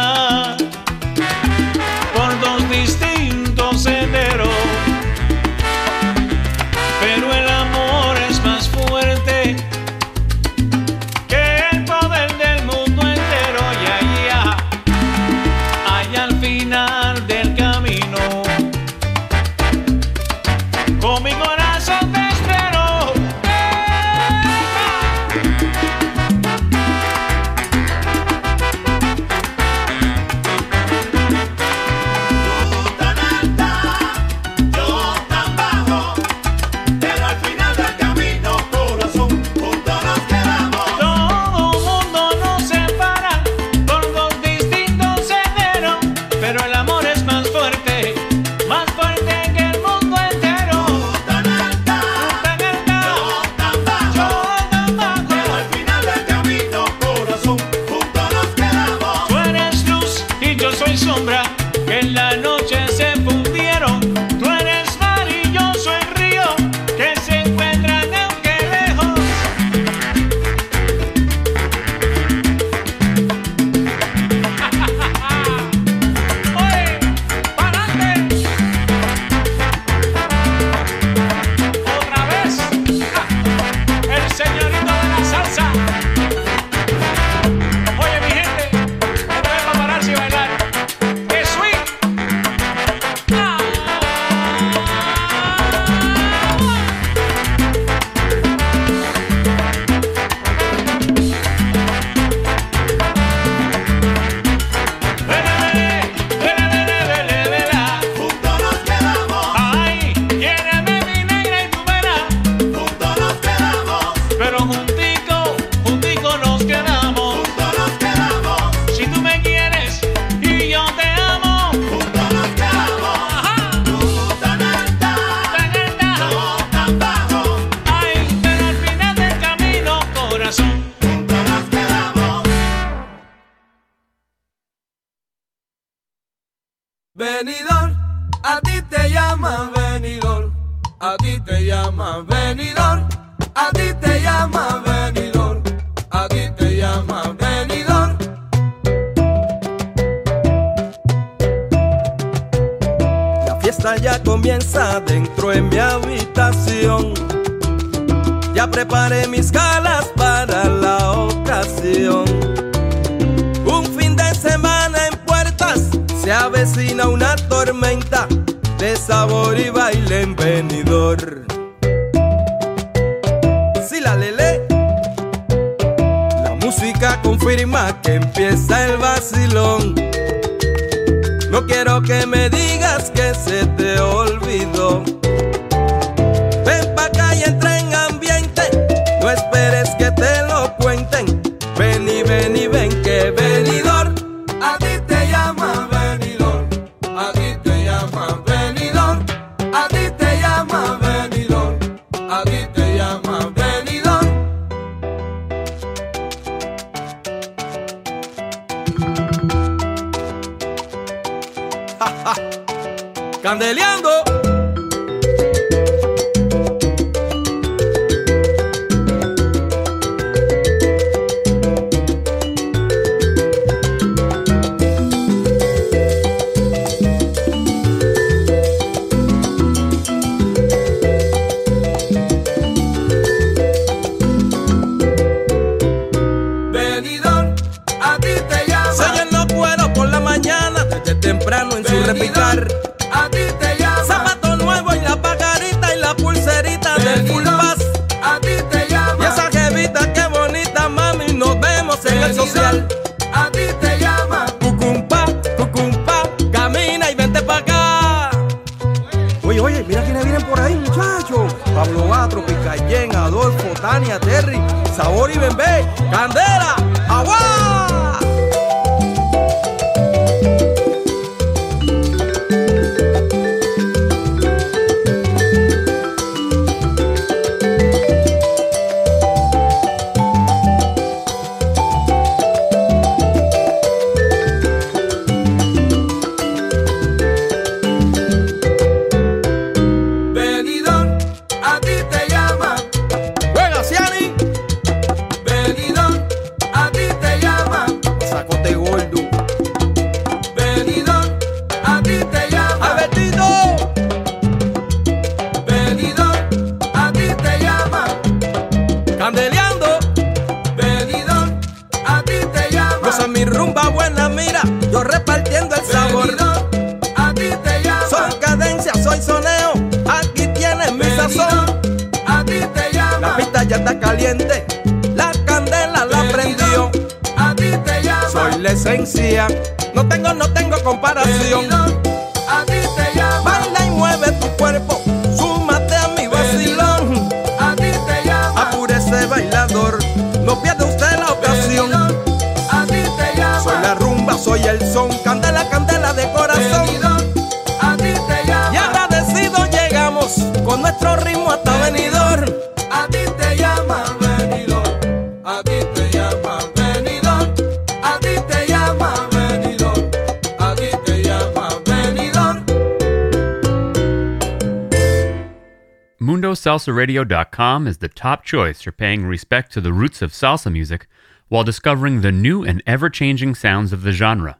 MundoSalsaRadio.com is the top choice for paying respect to the roots of salsa music while discovering the new and ever changing sounds of the genre.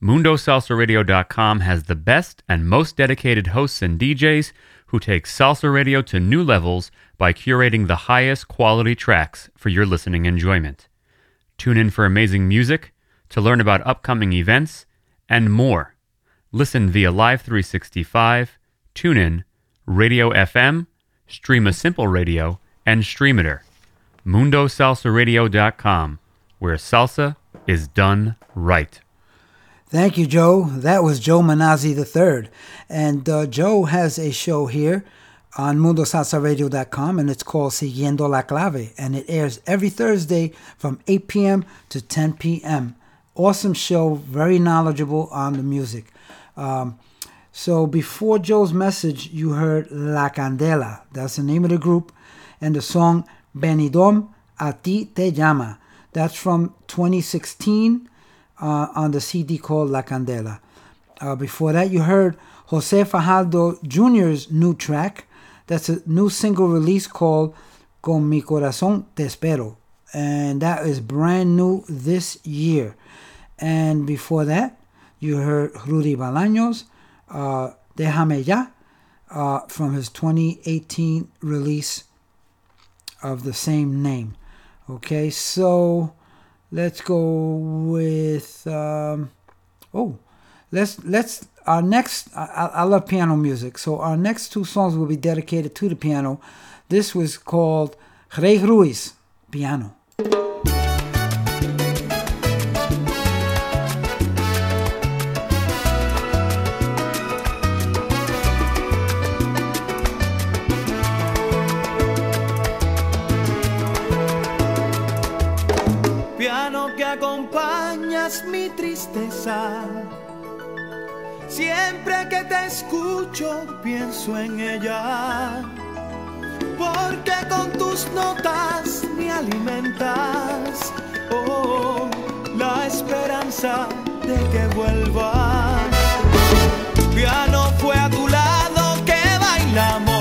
MundoSalsaRadio.com has the best and most dedicated hosts and DJs who take salsa radio to new levels by curating the highest quality tracks for your listening enjoyment. Tune in for amazing music, to learn about upcoming events, and more. Listen via Live 365, TuneIn, Radio FM, Stream a Simple Radio, and Streamiter. MundoSalsaRadio.com, where salsa is done right. Thank you, Joe. That was Joe Manazzi III. And uh, Joe has a show here on MundoSalsaRadio.com, and it's called Siguiendo la Clave, and it airs every Thursday from 8 p.m. to 10 p.m. Awesome show, very knowledgeable on the music. Um, so before Joe's message, you heard La Candela. That's the name of the group, and the song Benidom A Ti Te Llama. That's from 2016 uh, on the CD called La Candela. Uh, before that, you heard Jose Fajardo Jr.'s new track. That's a new single release called Con Mi Corazón Te Espero. And that is brand new this year. And before that, you heard Rudy Balaños, uh, Dejameya uh, from his 2018 release of the same name. Okay, so let's go with um, oh, let's let's our next. I, I love piano music, so our next two songs will be dedicated to the piano. This was called Rey Ruiz piano. Siempre que te escucho pienso en ella, porque con tus notas me alimentas, oh, la esperanza de que vuelvas. Ya no fue a tu lado que bailamos.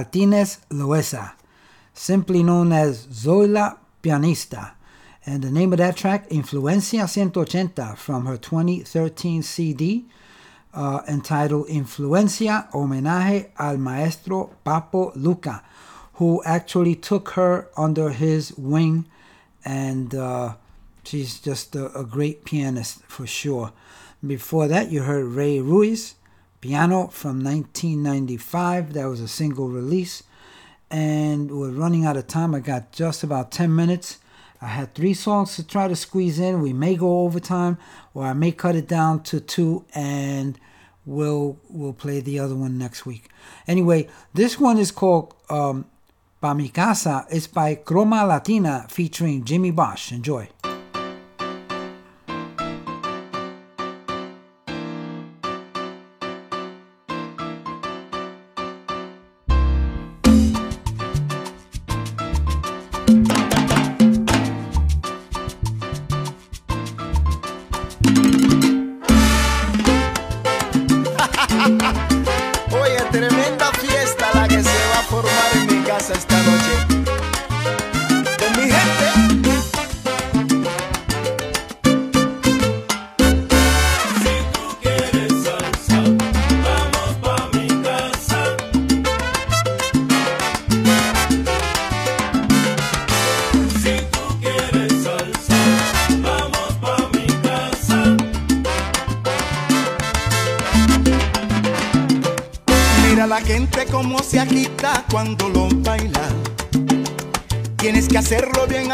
Martinez Loesa, simply known as Zoila Pianista. And the name of that track, Influencia 180, from her 2013 CD uh, entitled Influencia Homenaje al Maestro Papo Lucca, who actually took her under his wing. And uh, she's just a, a great pianist for sure. Before that, you heard Rey Ruiz, Piano from 1995. That was a single release. And we're running out of time. I got just about 10 minutes. I had three songs to try to squeeze in. We may go overtime, or I may cut it down to two, and we'll we'll play the other one next week. Anyway, this one is called um, Pa Mi Casa. It's by Croma Latina featuring Jimmy Bosch. Enjoy. Lo. Tienes que hacerlo bien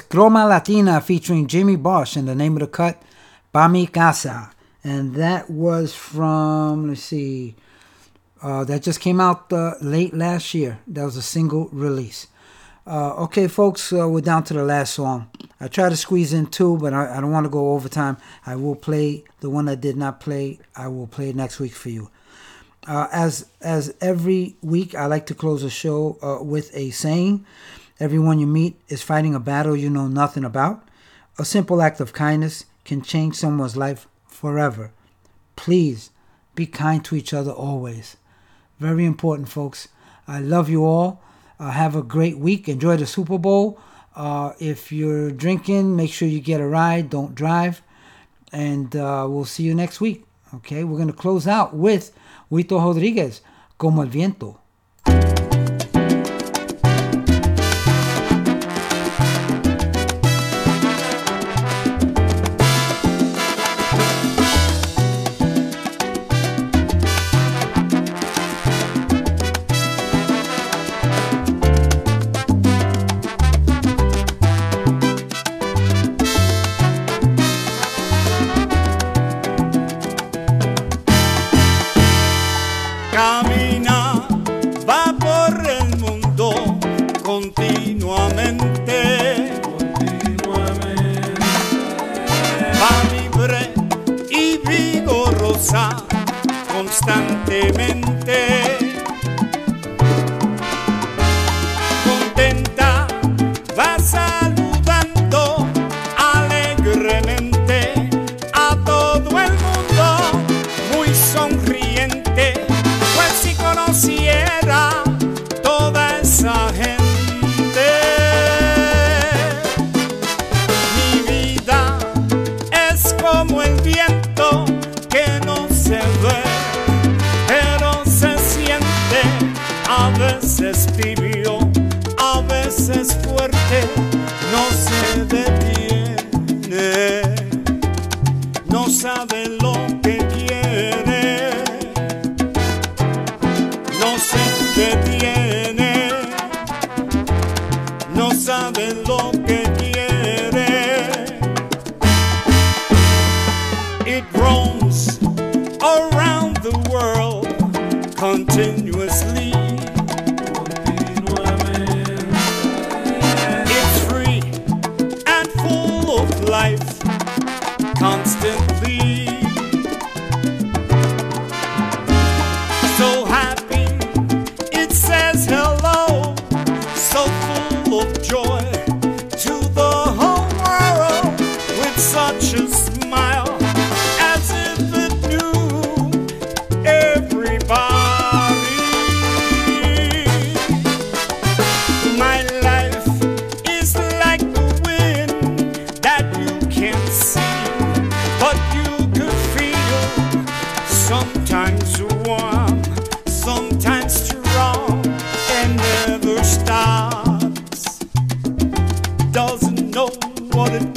was Latina featuring Jimmy Bosch, and the name of the cut, Pa Mi Casa. And that was from, let's see, uh, that just came out uh, late last year. That was a single release. Uh, okay, folks, uh, we're down to the last song. I try to squeeze in two, but I, I don't want to go over time. I will play the one I did not play. I will play next week for you. Uh, as as every week, I like to close the show uh, with a saying: "Everyone you meet is fighting a battle you know nothing about. A simple act of kindness can change someone's life forever. Please be kind to each other always. Very important, folks. I love you all. Uh, have a great week. Enjoy the Super Bowl. Uh, if you're drinking, make sure you get a ride. Don't drive. And uh, we'll see you next week. Okay, we're going to close out with Huito Rodriguez, Como el Viento.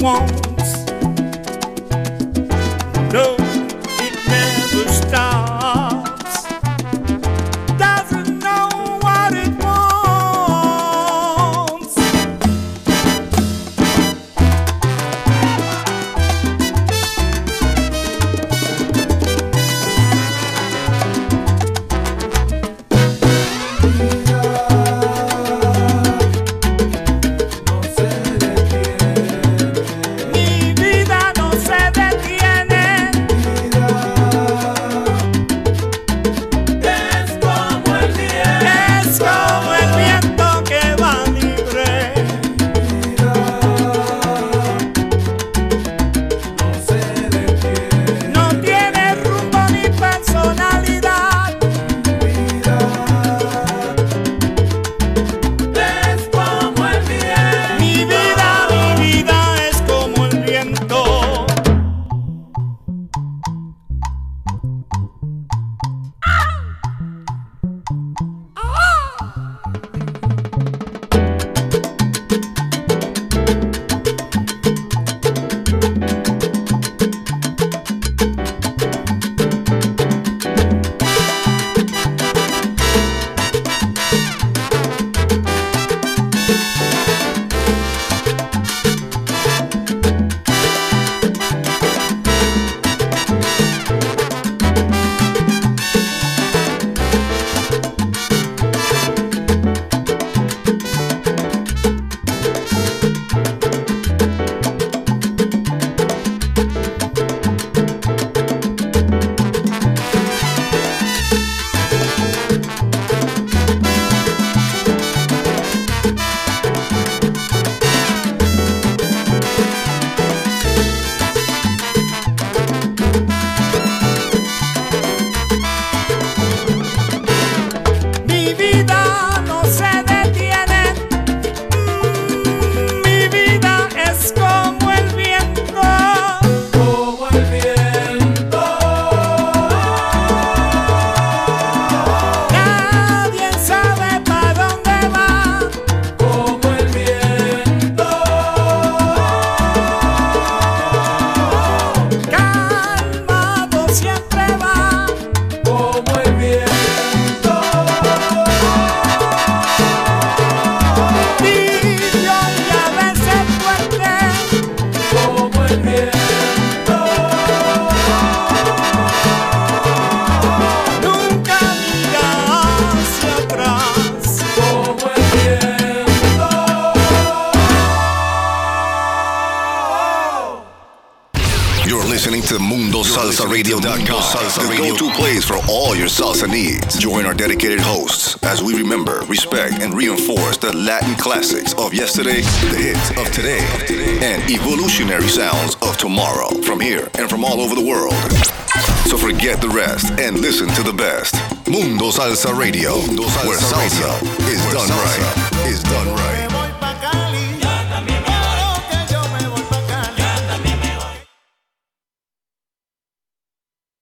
What Radio,